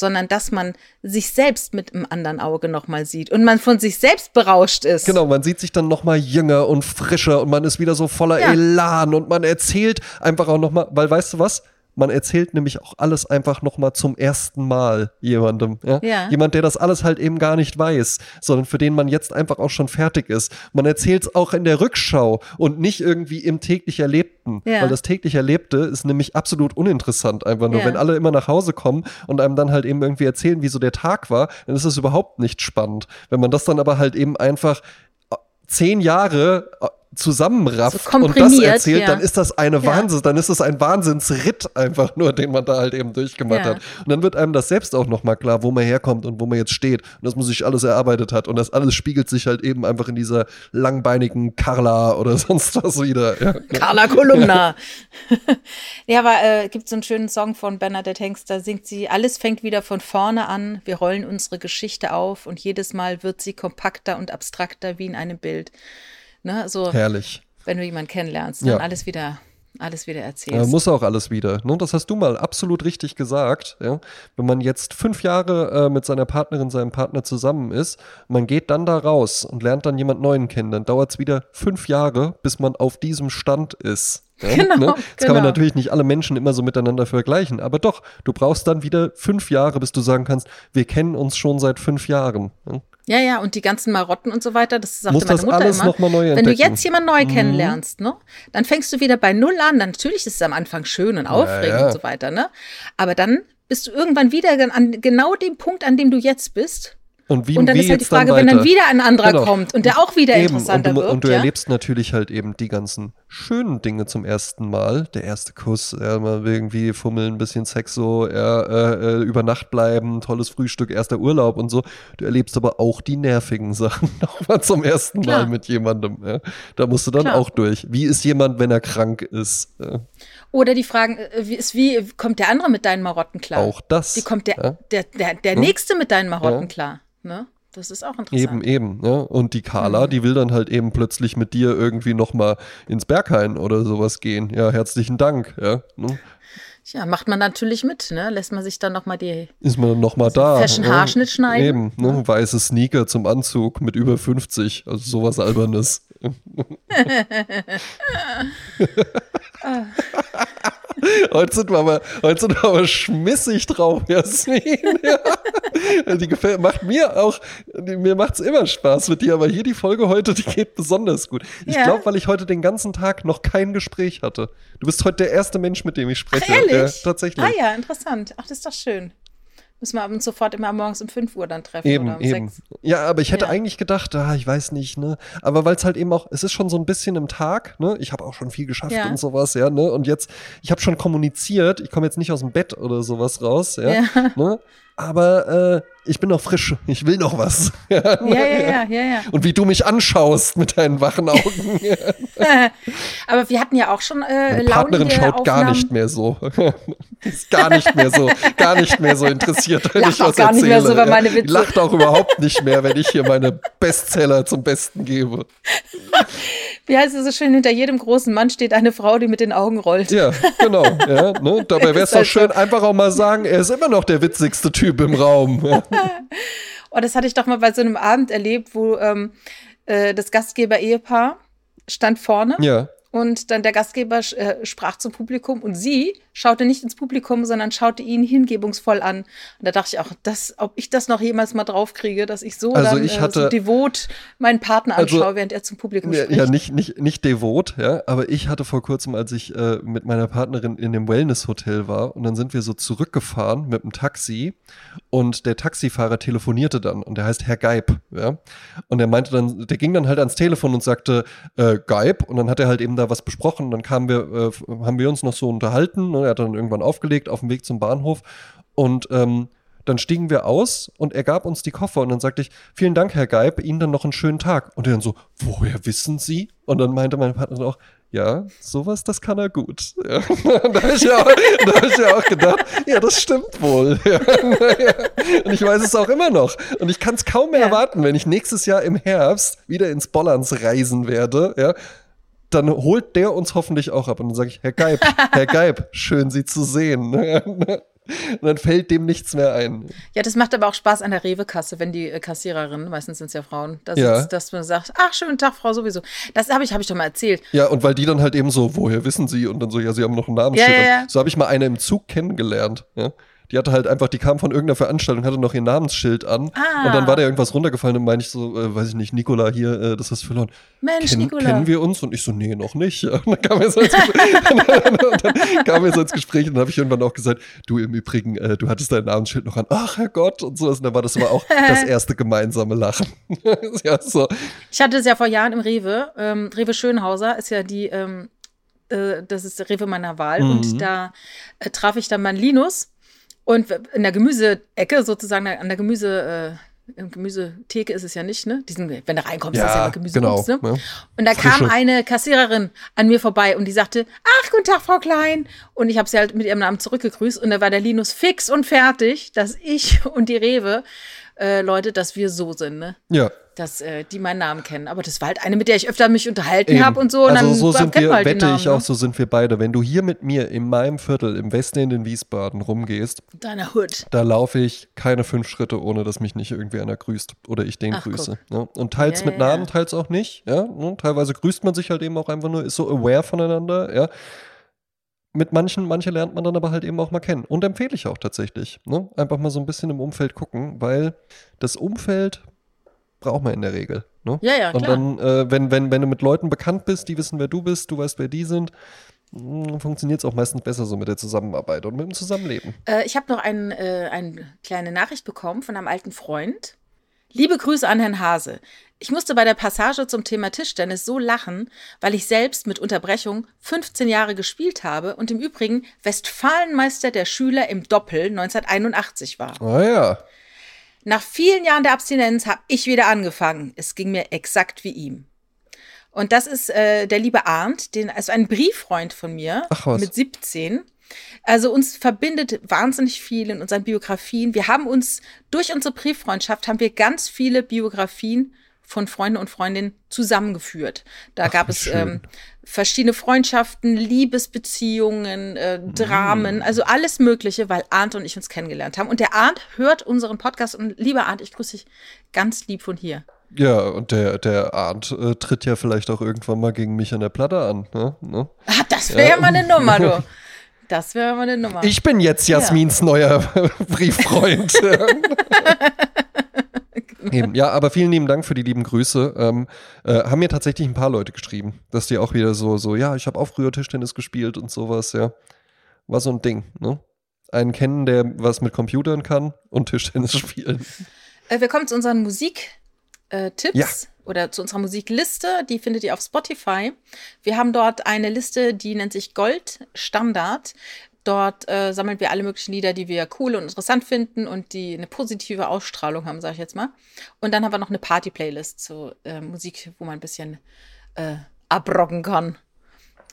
Sondern dass man sich selbst mit einem anderen Auge nochmal sieht und man von sich selbst berauscht ist. Genau, man sieht sich dann nochmal jünger und frischer und man ist wieder so voller Ja. Elan und man erzählt einfach auch nochmal, weil weißt du was? Man erzählt nämlich auch alles einfach nochmal zum ersten Mal jemandem. Ja? Ja. Jemand, der das alles halt eben gar nicht weiß, sondern für den man jetzt einfach auch schon fertig ist. Man erzählt es auch in der Rückschau und nicht irgendwie im täglich Erlebten. Ja. Weil das täglich Erlebte ist nämlich absolut uninteressant. Einfach nur, Ja. wenn alle immer nach Hause kommen und einem dann halt eben irgendwie erzählen, wie so der Tag war, dann ist das überhaupt nicht spannend. Wenn man das dann aber halt eben einfach äh, zehn Jahre äh, zusammenrafft So und das erzählt, ja. dann ist das eine Ja. Wahnsinn, dann ist das ein Wahnsinnsritt einfach nur, den man da halt eben durchgemacht Ja. hat. Und dann wird einem das selbst auch nochmal klar, wo man herkommt und wo man jetzt steht und dass man sich alles erarbeitet hat und das alles spiegelt sich halt eben einfach in dieser langbeinigen Carla oder sonst was wieder. Ja. Carla Kolumna. ja, aber äh, gibt so einen schönen Song von Bernadette Hengst, da singt sie, alles fängt wieder von vorne an, wir rollen unsere Geschichte auf und jedes Mal wird sie kompakter und abstrakter wie in einem Bild. Ne, so, Herrlich. wenn du jemanden kennenlernst, Ja. dann alles wieder, alles wieder Ja, erzählst. muss auch alles wieder. Ne? Das hast du mal absolut richtig gesagt. Ja? Wenn man jetzt fünf Jahre äh, mit seiner Partnerin, seinem Partner zusammen ist, man geht dann da raus und lernt dann jemand Neuen kennen, dann dauert es wieder fünf Jahre, bis man auf diesem Stand ist. Ja? Genau, ne? Jetzt kann man genau. natürlich nicht alle Menschen immer so miteinander vergleichen, aber doch, du brauchst dann wieder fünf Jahre, bis du sagen kannst, wir kennen uns schon seit fünf Jahren. Ja? Ja, ja, und die ganzen Marotten und so weiter, das sagte Muss meine das Mutter alles immer. noch mal neu wenn du entdecken. Mhm. jetzt jemanden neu kennenlernst, ne, dann fängst du wieder bei Null an. Dann, natürlich ist es am Anfang schön und aufregend ja. und so weiter, ne? Aber dann bist du irgendwann wieder an genau dem Punkt, an dem du jetzt bist. Und, wie, Und dann wie ist halt die Frage, wenn dann wieder ein anderer Genau. kommt und der auch wieder Eben, interessanter und du, wird. Und du ja? erlebst natürlich halt eben die ganzen schönen Dinge zum ersten Mal. Der erste Kuss, ja, mal irgendwie fummeln, ein bisschen Sex so, ja, äh, äh, über Nacht bleiben, tolles Frühstück, erster Urlaub und so. Du erlebst aber auch die nervigen Sachen nochmal zum ersten Klar. Mal mit jemandem. Ja. Da musst du dann Klar. auch durch. Wie ist jemand, wenn er krank ist? Ja. Oder die Fragen, äh, wie, ist, wie kommt der andere mit deinen Marotten klar? Auch das. Wie kommt der, ja. der, der, der Hm? Nächste mit deinen Marotten klar? Ne? Das ist auch interessant. Eben, eben. Ja. Und die Carla, Mhm. die will dann halt eben plötzlich mit dir irgendwie nochmal ins Berghain oder sowas gehen. Ja, herzlichen Dank. Ja. Ne? Ja, macht man natürlich mit, ne? Lässt man sich dann noch mal die ist man noch mal da. Fashion ja. Haarschnitt schneiden. Eben, ne? weiße Sneaker zum Anzug mit über 50, also sowas Albernes. heute, sind wir aber, heute sind wir aber schmissig drauf, Jasmin. Ja. Die gefällt, macht mir auch, die, mir macht's immer Spaß mit dir, aber hier die Folge heute, die geht besonders gut. Ich Ja. glaube, weil ich heute den ganzen Tag noch kein Gespräch hatte. Du bist heute der erste Mensch, mit dem ich Ach, spreche. ehrlich? Ja, tatsächlich. Ah ja, interessant. Ach, das ist doch schön. Müssen wir abends sofort immer morgens um 5 Uhr dann treffen Eben, oder um eben. 6. Ja, aber ich hätte Ja. eigentlich gedacht, ah, ich weiß nicht, ne? Aber weil es halt eben auch, es ist schon so ein bisschen im Tag, ne? Ich habe auch schon viel geschafft Ja. und sowas, ja, ne? Und jetzt, ich habe schon kommuniziert, ich komme jetzt nicht aus dem Bett oder sowas raus, ja, Ja. ne? Aber äh, ich bin noch frisch, ich will noch was. Ja, Ja, ja, ja, ja, ja. Und wie du mich anschaust mit deinen wachen Augen. Aber wir hatten ja auch schon äh, Meine Partnerin schaut gar Aufnahmen. nicht mehr so. ist gar nicht mehr so, gar nicht mehr so interessiert, wenn Lacht ich auch was gar nicht mehr erzähle. so über meine Witze. Lacht auch überhaupt nicht mehr, wenn ich hier meine Bestseller zum Besten gebe. Wie heißt es so schön, hinter jedem großen Mann steht eine Frau, die mit den Augen rollt. Ja, genau. Ja, ne? Dabei wäre es Ist doch schön, einfach auch mal sagen, er ist immer noch der witzigste Typ im Raum. Ja. Oh, das hatte ich doch mal bei so einem Abend erlebt, wo ähm, äh, das Gastgeber-Ehepaar stand vorne ja. Und dann der Gastgeber äh, sprach zum Publikum und sie schaute nicht ins Publikum, sondern schaute ihn hingebungsvoll an. Und da dachte ich auch, das, ob ich das noch jemals mal draufkriege, dass ich so Also dann ich äh, hatte- so devot meinen Partner Also- anschaue, während er zum Publikum Ja, spricht. ja, nicht, nicht, nicht devot, ja, aber ich hatte vor kurzem, als ich äh, mit meiner Partnerin in dem Wellness-Hotel war und dann sind wir so zurückgefahren mit dem Taxi und der Taxifahrer telefonierte dann und der heißt Herr Geib, ja, und er meinte dann, der ging dann halt ans Telefon und sagte, äh, Geib und dann hat er halt eben da was besprochen dann kamen wir, äh, haben wir uns noch so unterhalten und er hat dann irgendwann aufgelegt auf dem Weg zum Bahnhof und ähm, dann stiegen wir aus und er gab uns die Koffer und dann sagte ich, vielen Dank, Herr Geib, Ihnen dann noch einen schönen Tag. Und er dann so, woher wissen Sie? Und dann meinte meine Partnerin auch, ja, sowas, das kann er gut. Ja. Da habe ich, ja hab ich ja auch gedacht, ja, das stimmt wohl. Ja. Und ich weiß es auch immer noch. Und ich kann es kaum mehr erwarten, wenn ich nächstes Jahr im Herbst wieder ins Bollands reisen werde, ja, dann holt der uns hoffentlich auch ab. Und dann sage ich, Herr Geib, Herr Geib, schön Sie zu sehen. Und dann fällt dem nichts mehr ein. Ja, das macht aber auch Spaß an der Rewe-Kasse, wenn die äh, Kassiererin, meistens sind es ja Frauen, da Ja. sitzt, dass man sagt, ach, schönen Tag, Frau sowieso. Das habe ich, hab ich doch mal erzählt. Ja, und weil die dann halt eben so, woher wissen sie? Und dann so, ja, sie haben noch ein Namensschild. Ja, ja, ja. So habe ich mal eine im Zug kennengelernt. Ja. Die hatte halt einfach, die kam von irgendeiner Veranstaltung, hatte noch ihr Namensschild an. Ah. Und dann war da irgendwas runtergefallen und meine ich so, äh, weiß ich nicht, Nikola hier, äh, das hast du verloren. Mensch, Ken, Nicola. Kennen wir uns? Und ich so, nee, noch nicht. Und dann kam wir so ins Gespräch, und dann kam wir so ins Gespräch und dann habe ich irgendwann auch gesagt, du im Übrigen, äh, du hattest dein Namensschild noch an. Ach, Herrgott und sowas. Und dann war das aber auch das erste gemeinsame Lachen. ja, so. Ich hatte es ja vor Jahren im Rewe. Ähm, Rewe Schönhauser ist ja die, ähm, äh, das ist der Rewe meiner Wahl. Mhm. Und da äh, traf ich dann meinen Linus. Und in der Gemüseecke, sozusagen an der Gemüse, äh, Gemüsetheke ist es ja nicht, ne? Diesen, wenn du reinkommst, ist ja Ja, immer Gemüse. genau. ne? Ja. Und da kam Frische. eine Kassiererin an mir vorbei und die sagte, ach, guten Tag, Frau Klein. Und ich habe sie halt mit ihrem Namen zurückgegrüßt und da war der Linus fix und fertig, dass ich und die Rewe, äh, Leute, dass wir so sind, ne? Ja. Dass äh, die meinen Namen kennen. Aber das war halt eine, mit der ich öfter mich unterhalten habe und so. Und also dann so sind wir, halt wette Namen, ich auch, ne? so sind wir beide. Wenn du hier mit mir in meinem Viertel, im Westen in den Wiesbaden rumgehst, Deiner Hood. da laufe ich keine fünf Schritte, ohne dass mich nicht irgendwie einer grüßt oder ich den Ach, grüße. Ne? Und teils Ja, mit. Namen, teils auch nicht. Ja? Ne? Teilweise grüßt man sich halt eben auch einfach nur, ist so aware voneinander. Ja? Mit manchen, manche lernt man dann aber halt eben auch mal kennen. Und empfehle ich auch tatsächlich. Ne? Einfach mal so ein bisschen im Umfeld gucken, weil das Umfeld braucht man in der Regel. Ne? Ja, ja, Und klar. dann, äh, wenn, wenn, wenn du mit Leuten bekannt bist, die wissen, wer du bist, du weißt, wer die sind, funktioniert es auch meistens besser so mit der Zusammenarbeit und mit dem Zusammenleben. Äh, ich habe noch ein, äh, eine kleine Nachricht bekommen von einem alten Freund. Liebe Grüße an Herrn Hase. Ich musste bei der Passage zum Thema Tischtennis so lachen, weil ich selbst mit Unterbrechung 15 Jahre gespielt habe und im Übrigen Westfalenmeister der Schüler im Doppel 1981 war. Ah ja. Nach vielen Jahren der Abstinenz habe ich wieder angefangen. Es ging mir exakt wie ihm. Und das ist äh, der liebe Arndt, den, also ein Brieffreund von mir Ach mit 17. Also uns verbindet wahnsinnig viel in unseren Biografien. Wir haben uns durch unsere Brieffreundschaft haben wir ganz viele Biografien von Freunden und Freundinnen zusammengeführt. Da Ach, gab es ähm, verschiedene Freundschaften, Liebesbeziehungen, äh, Mm. Dramen, also alles Mögliche, weil Arndt und ich uns kennengelernt haben. Und der Arndt hört unseren Podcast und lieber Arndt, ich grüße dich ganz lieb von hier. Ja, und der, der Arndt äh, tritt ja vielleicht auch irgendwann mal gegen mich an der Platte an. Ne? Ne? Ah, das wäre ja. mal eine Nummer, du. Das wäre mal eine Nummer. Ich bin jetzt Jasmins neuer Brieffreund. Eben. Ja, aber vielen lieben Dank für die lieben Grüße. Ähm, äh, haben mir tatsächlich ein paar Leute geschrieben, dass die auch wieder so, so, ja, ich habe auch früher Tischtennis gespielt und sowas, ja. War so ein Ding, ne? Einen kennen, der was mit Computern kann und Tischtennis spielen. Äh, wir kommen zu unseren Musiktipps Ja. oder zu unserer Musikliste. Die findet ihr auf Spotify. Wir haben dort eine Liste, die nennt sich Gold Standard. Dort äh, sammeln wir alle möglichen Lieder, die wir cool und interessant finden und die eine positive Ausstrahlung haben, sage ich jetzt mal. Und dann haben wir noch eine Party-Playlist zu äh, Musik, wo man ein bisschen äh, abrocken kann,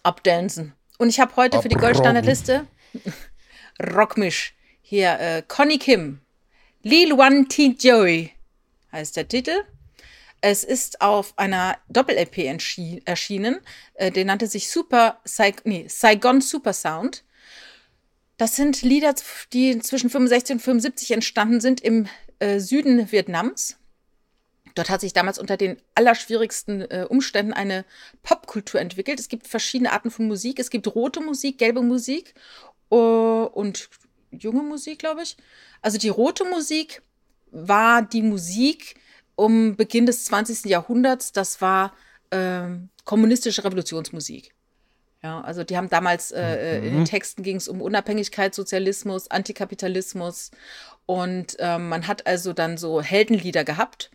abdancen. Und ich habe heute für die. Goldstandardliste Rockmisch hier äh, Conny Kim, Lil One T Joey heißt der Titel. Es ist auf einer Doppel-LP erschienen. Äh, der nannte sich Super Sai nee, Saigon Super Sound. Das sind Lieder, die zwischen 65 und 75 entstanden sind im äh, Süden Vietnams. Dort hat sich damals unter den allerschwierigsten äh, Umständen eine Popkultur entwickelt. Es gibt verschiedene Arten von Musik. Es gibt rote Musik, gelbe Musik äh, und junge Musik, glaube ich. Also die rote Musik war die Musik um Beginn des 20. Jahrhunderts. Das war ähm, kommunistische Revolutionsmusik. Ja, also die haben damals äh, äh, in den Texten ging es um Unabhängigkeit, Sozialismus, Antikapitalismus und ähm, man hat also dann so Heldenlieder gehabt,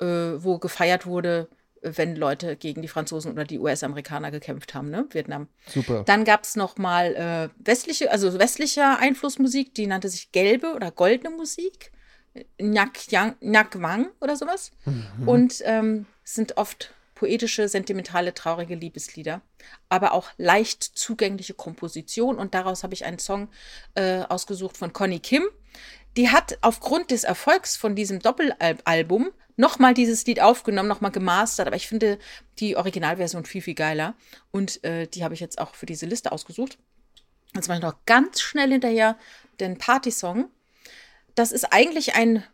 äh, wo gefeiert wurde, wenn Leute gegen die Franzosen oder die US-Amerikaner gekämpft haben, ne, Vietnam. Super. Dann gab es noch mal äh, westliche, also westlicher Einflussmusik, die nannte sich gelbe oder goldene Musik, Nyak, Yang, Nyak Wang oder sowas. Und ähm, sind oft poetische, sentimentale, traurige Liebeslieder, aber auch leicht zugängliche Komposition. Und daraus habe ich einen Song äh, ausgesucht von Conny Kim. Die hat aufgrund des Erfolgs von diesem Doppelalbum nochmal dieses Lied aufgenommen, nochmal gemastert, aber ich finde die Originalversion viel, viel geiler. Und äh, die habe ich jetzt auch für diese Liste ausgesucht. Jetzt mache ich noch ganz schnell hinterher den Party-Song. Das ist eigentlich ein,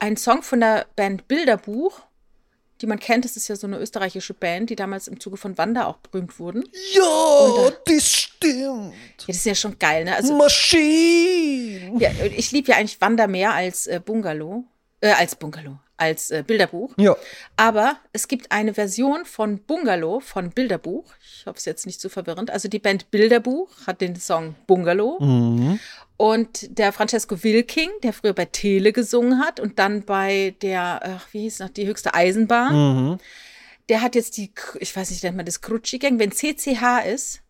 ein Song von der Band Bilderbuch, die man kennt. Das ist ja so eine österreichische Band, die damals im Zuge von Wanda auch berühmt wurden. Ja, Und, das stimmt. Ja, das ist ja schon geil, ne? Also, Maschine. ja, ich liebe ja eigentlich Wanda mehr als äh, Bungalow. Äh, als Bungalow, als äh, Bilderbuch. Ja, Aber es gibt eine Version von Bungalow, von Bilderbuch. Ich hoffe, es ist jetzt nicht zu verwirrend. Also die Band Bilderbuch hat den Song Bungalow. mhm. Und der Francesco Wilking, der früher bei Tele gesungen hat und dann bei der, ach, wie hieß noch, die höchste Eisenbahn, Mhm. der hat jetzt die, ich weiß nicht, nennt man das Crucci Gang, wenn CCH ist,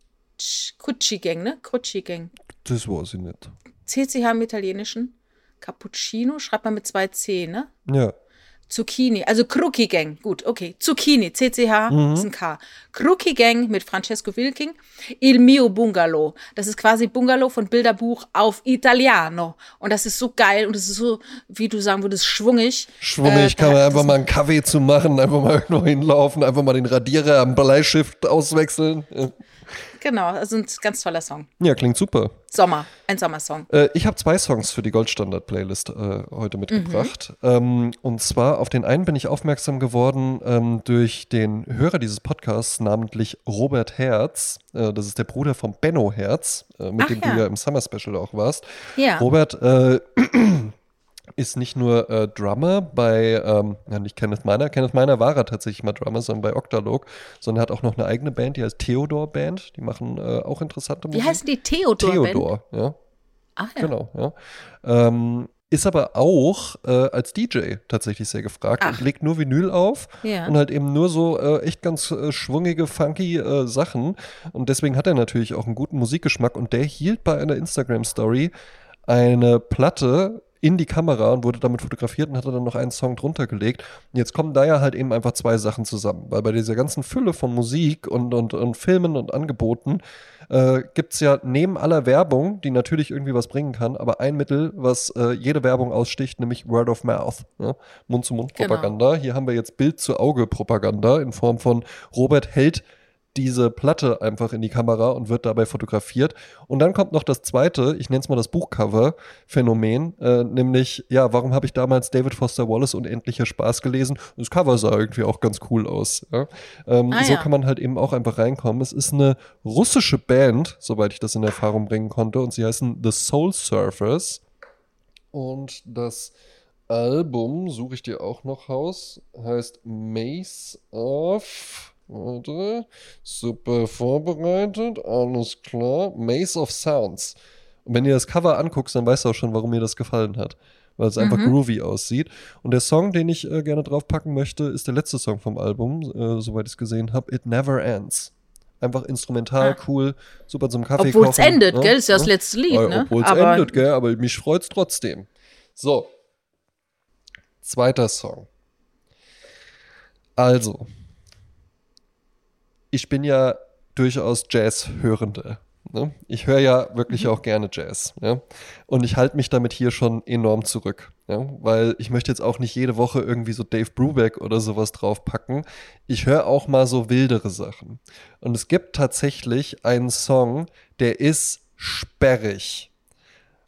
Crucci Gang, ne? Crucci Gang. das weiß ich nicht. CCH im Italienischen. Cappuccino schreibt man mit zwei C, ne? Ja. Zucchini, also Kruki Gang. Gut, okay. Zucchini, CCH Mhm. ist ein K. Kruki Gang mit Francesco Wilking. Il mio Bungalow. Das ist quasi Bungalow von Bilderbuch auf Italiano. Und das ist so geil und es ist so, wie du sagen würdest, schwungig. Schwummig, Äh, kann man einfach das- mal einen Kaffee zu machen, einfach mal irgendwo hinlaufen, einfach mal den Radierer am Bleistift auswechseln. Ja. Genau, also ein ganz toller Song. Ja, klingt super. Sommer, ein Sommersong. Äh, ich habe zwei Songs für die Goldstandard-Playlist äh, heute mitgebracht. Ähm, und zwar auf den einen bin ich aufmerksam geworden ähm, durch den Hörer dieses Podcasts, namentlich Robert Herz. Äh, das ist der Bruder von Benno Herz, äh, mit Ach dem ja. du ja im Summer Special auch warst. Ja. Robert äh, ist nicht nur äh, Drummer bei, ähm, ja, nicht Kenneth Meiner, Kenneth Meiner war er tatsächlich mal Drummer, sondern bei Octalog, sondern hat auch noch eine eigene Band, die heißt Theodor Band. Die machen äh, auch interessante Wie Musik. heißen die Theodor? Band? Theodor, ja. Ah, ja. Genau, ja. Ähm, ist aber auch äh, als DJ tatsächlich sehr gefragt Ach. und legt nur Vinyl auf Ja. und halt eben nur so äh, echt ganz äh, schwungige, funky äh, Sachen. Und deswegen hat er natürlich auch einen guten Musikgeschmack und der hielt bei einer Instagram-Story eine Platte in die Kamera und wurde damit fotografiert und hatte dann noch einen Song drunter gelegt. Und jetzt kommen da ja halt eben einfach zwei Sachen zusammen, weil bei dieser ganzen Fülle von Musik und, und, und Filmen und Angeboten äh, gibt es ja neben aller Werbung, die natürlich irgendwie was bringen kann, aber ein Mittel, was äh, jede Werbung aussticht, nämlich Word of Mouth, ja? Mund-zu-Mund-Propaganda. Hier haben wir jetzt Bild-zu-Auge-Propaganda in Form von Robert hält diese Platte einfach in die Kamera und wird dabei fotografiert. Und dann kommt noch das zweite, ich nenne es mal das Buchcover-Phänomen, äh, nämlich, ja, warum habe ich damals David Foster Wallace Unendlicher Spaß gelesen? Das Cover sah irgendwie auch ganz cool aus. Ja? Ähm, Ah, so ja. kann man halt eben auch einfach reinkommen. Es ist eine russische Band, soweit ich das in Erfahrung bringen konnte, und sie heißen The Soul Surfers. Und das Album, suche ich dir auch noch raus, heißt Maze of. Warte, super vorbereitet, alles klar. Maze of Sounds. Und wenn ihr das Cover anguckst, dann weißt du auch schon, warum mir das gefallen hat. Weil es einfach Mhm. groovy aussieht. Und der Song, den ich äh, gerne draufpacken möchte, ist der letzte Song vom Album, äh, soweit ich es gesehen habe. It Never Ends. Einfach instrumental, Ah. cool, super zum Kaffee Obwohl es kochen, endet, ne? gell? Ist ja das letzte Lied, Ja, ne? Obwohl es endet, gell? Aber mich freut's trotzdem. So. Zweiter Song. Also. Ich bin ja durchaus Jazz-Hörende. Ne? Ich höre ja wirklich auch gerne Jazz. Ja? Und ich halte mich damit hier schon enorm zurück. Ja? Weil ich möchte jetzt auch nicht jede Woche irgendwie so Dave Brubeck oder sowas draufpacken. Ich höre auch mal so wildere Sachen. Und es gibt tatsächlich einen Song, der ist sperrig.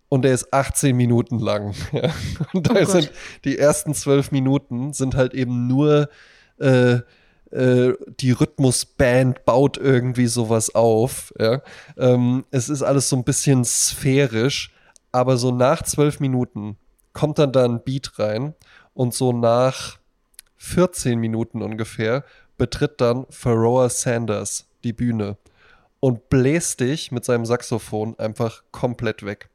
Und der ist 18 Minuten lang. Ja. Und da Oh sind die ersten zwölf Minuten sind halt eben nur äh, äh, die Rhythmusband baut irgendwie sowas auf. Ja. Ähm, es ist alles so ein bisschen sphärisch, aber so nach zwölf Minuten kommt dann da ein Beat rein und so nach 14 Minuten ungefähr betritt dann Pharoah Sanders die Bühne und bläst dich mit seinem Saxophon einfach komplett weg.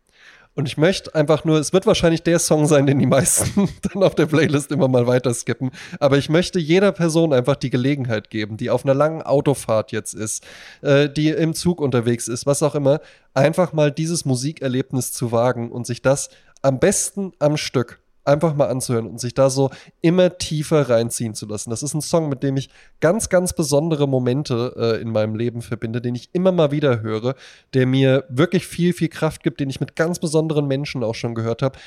Und ich möchte einfach nur, es wird wahrscheinlich der Song sein, den die meisten dann auf der Playlist immer mal weiter skippen. Aber ich möchte jeder Person einfach die Gelegenheit geben, die auf einer langen Autofahrt jetzt ist, äh, die im Zug unterwegs ist, was auch immer, einfach mal dieses Musikerlebnis zu wagen und sich das am besten am Stück einfach mal anzuhören und sich da so immer tiefer reinziehen zu lassen. Das ist ein Song, mit dem ich ganz, ganz besondere Momente äh, in meinem Leben verbinde, den ich immer mal wieder höre, der mir wirklich viel, viel Kraft gibt, den ich mit ganz besonderen Menschen auch schon gehört habe.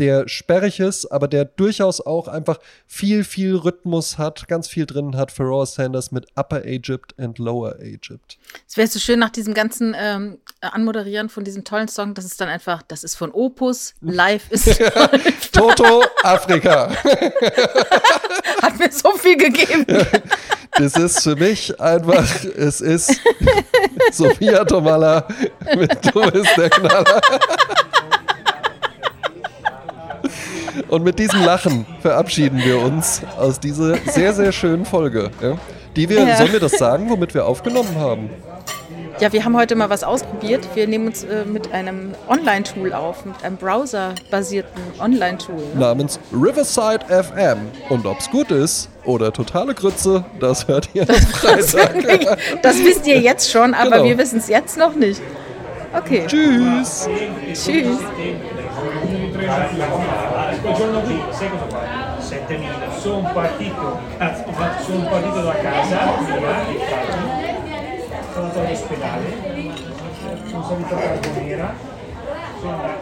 Der sperrig ist, aber der durchaus auch einfach viel, viel Rhythmus hat, ganz viel drin hat. Pharoah Sanders mit Upper Egypt and Lower Egypt. Es wäre so schön nach diesem ganzen ähm, Anmoderieren von diesem tollen Song, dass es dann einfach, das ist von Opus, live ist. Toto Afrika. Hat mir so viel gegeben. Das ist für mich einfach, es ist Sophia Tomala mit Du bist der Knaller. Und mit diesem Lachen verabschieden wir uns aus dieser sehr, sehr schönen Folge. Ja? Die wir, ja. sollen wir das sagen, womit wir aufgenommen haben? Ja, wir haben heute mal was ausprobiert. Wir nehmen uns äh, mit einem Online-Tool auf, mit einem browserbasierten Online-Tool. Ne? Namens Riverside FM. Und ob es gut ist oder totale Grütze, das hört ihr am Freitag. Das, das wisst ihr jetzt schon, aber genau. wir wissen es jetzt noch nicht. Okay. Tschüss. Tschüss. Quel giorno qui, sai cosa fa? 7.000. Sono partito, sono partito da casa, via, sono andato all'ospedale, sono salito a Carbonera, sono andato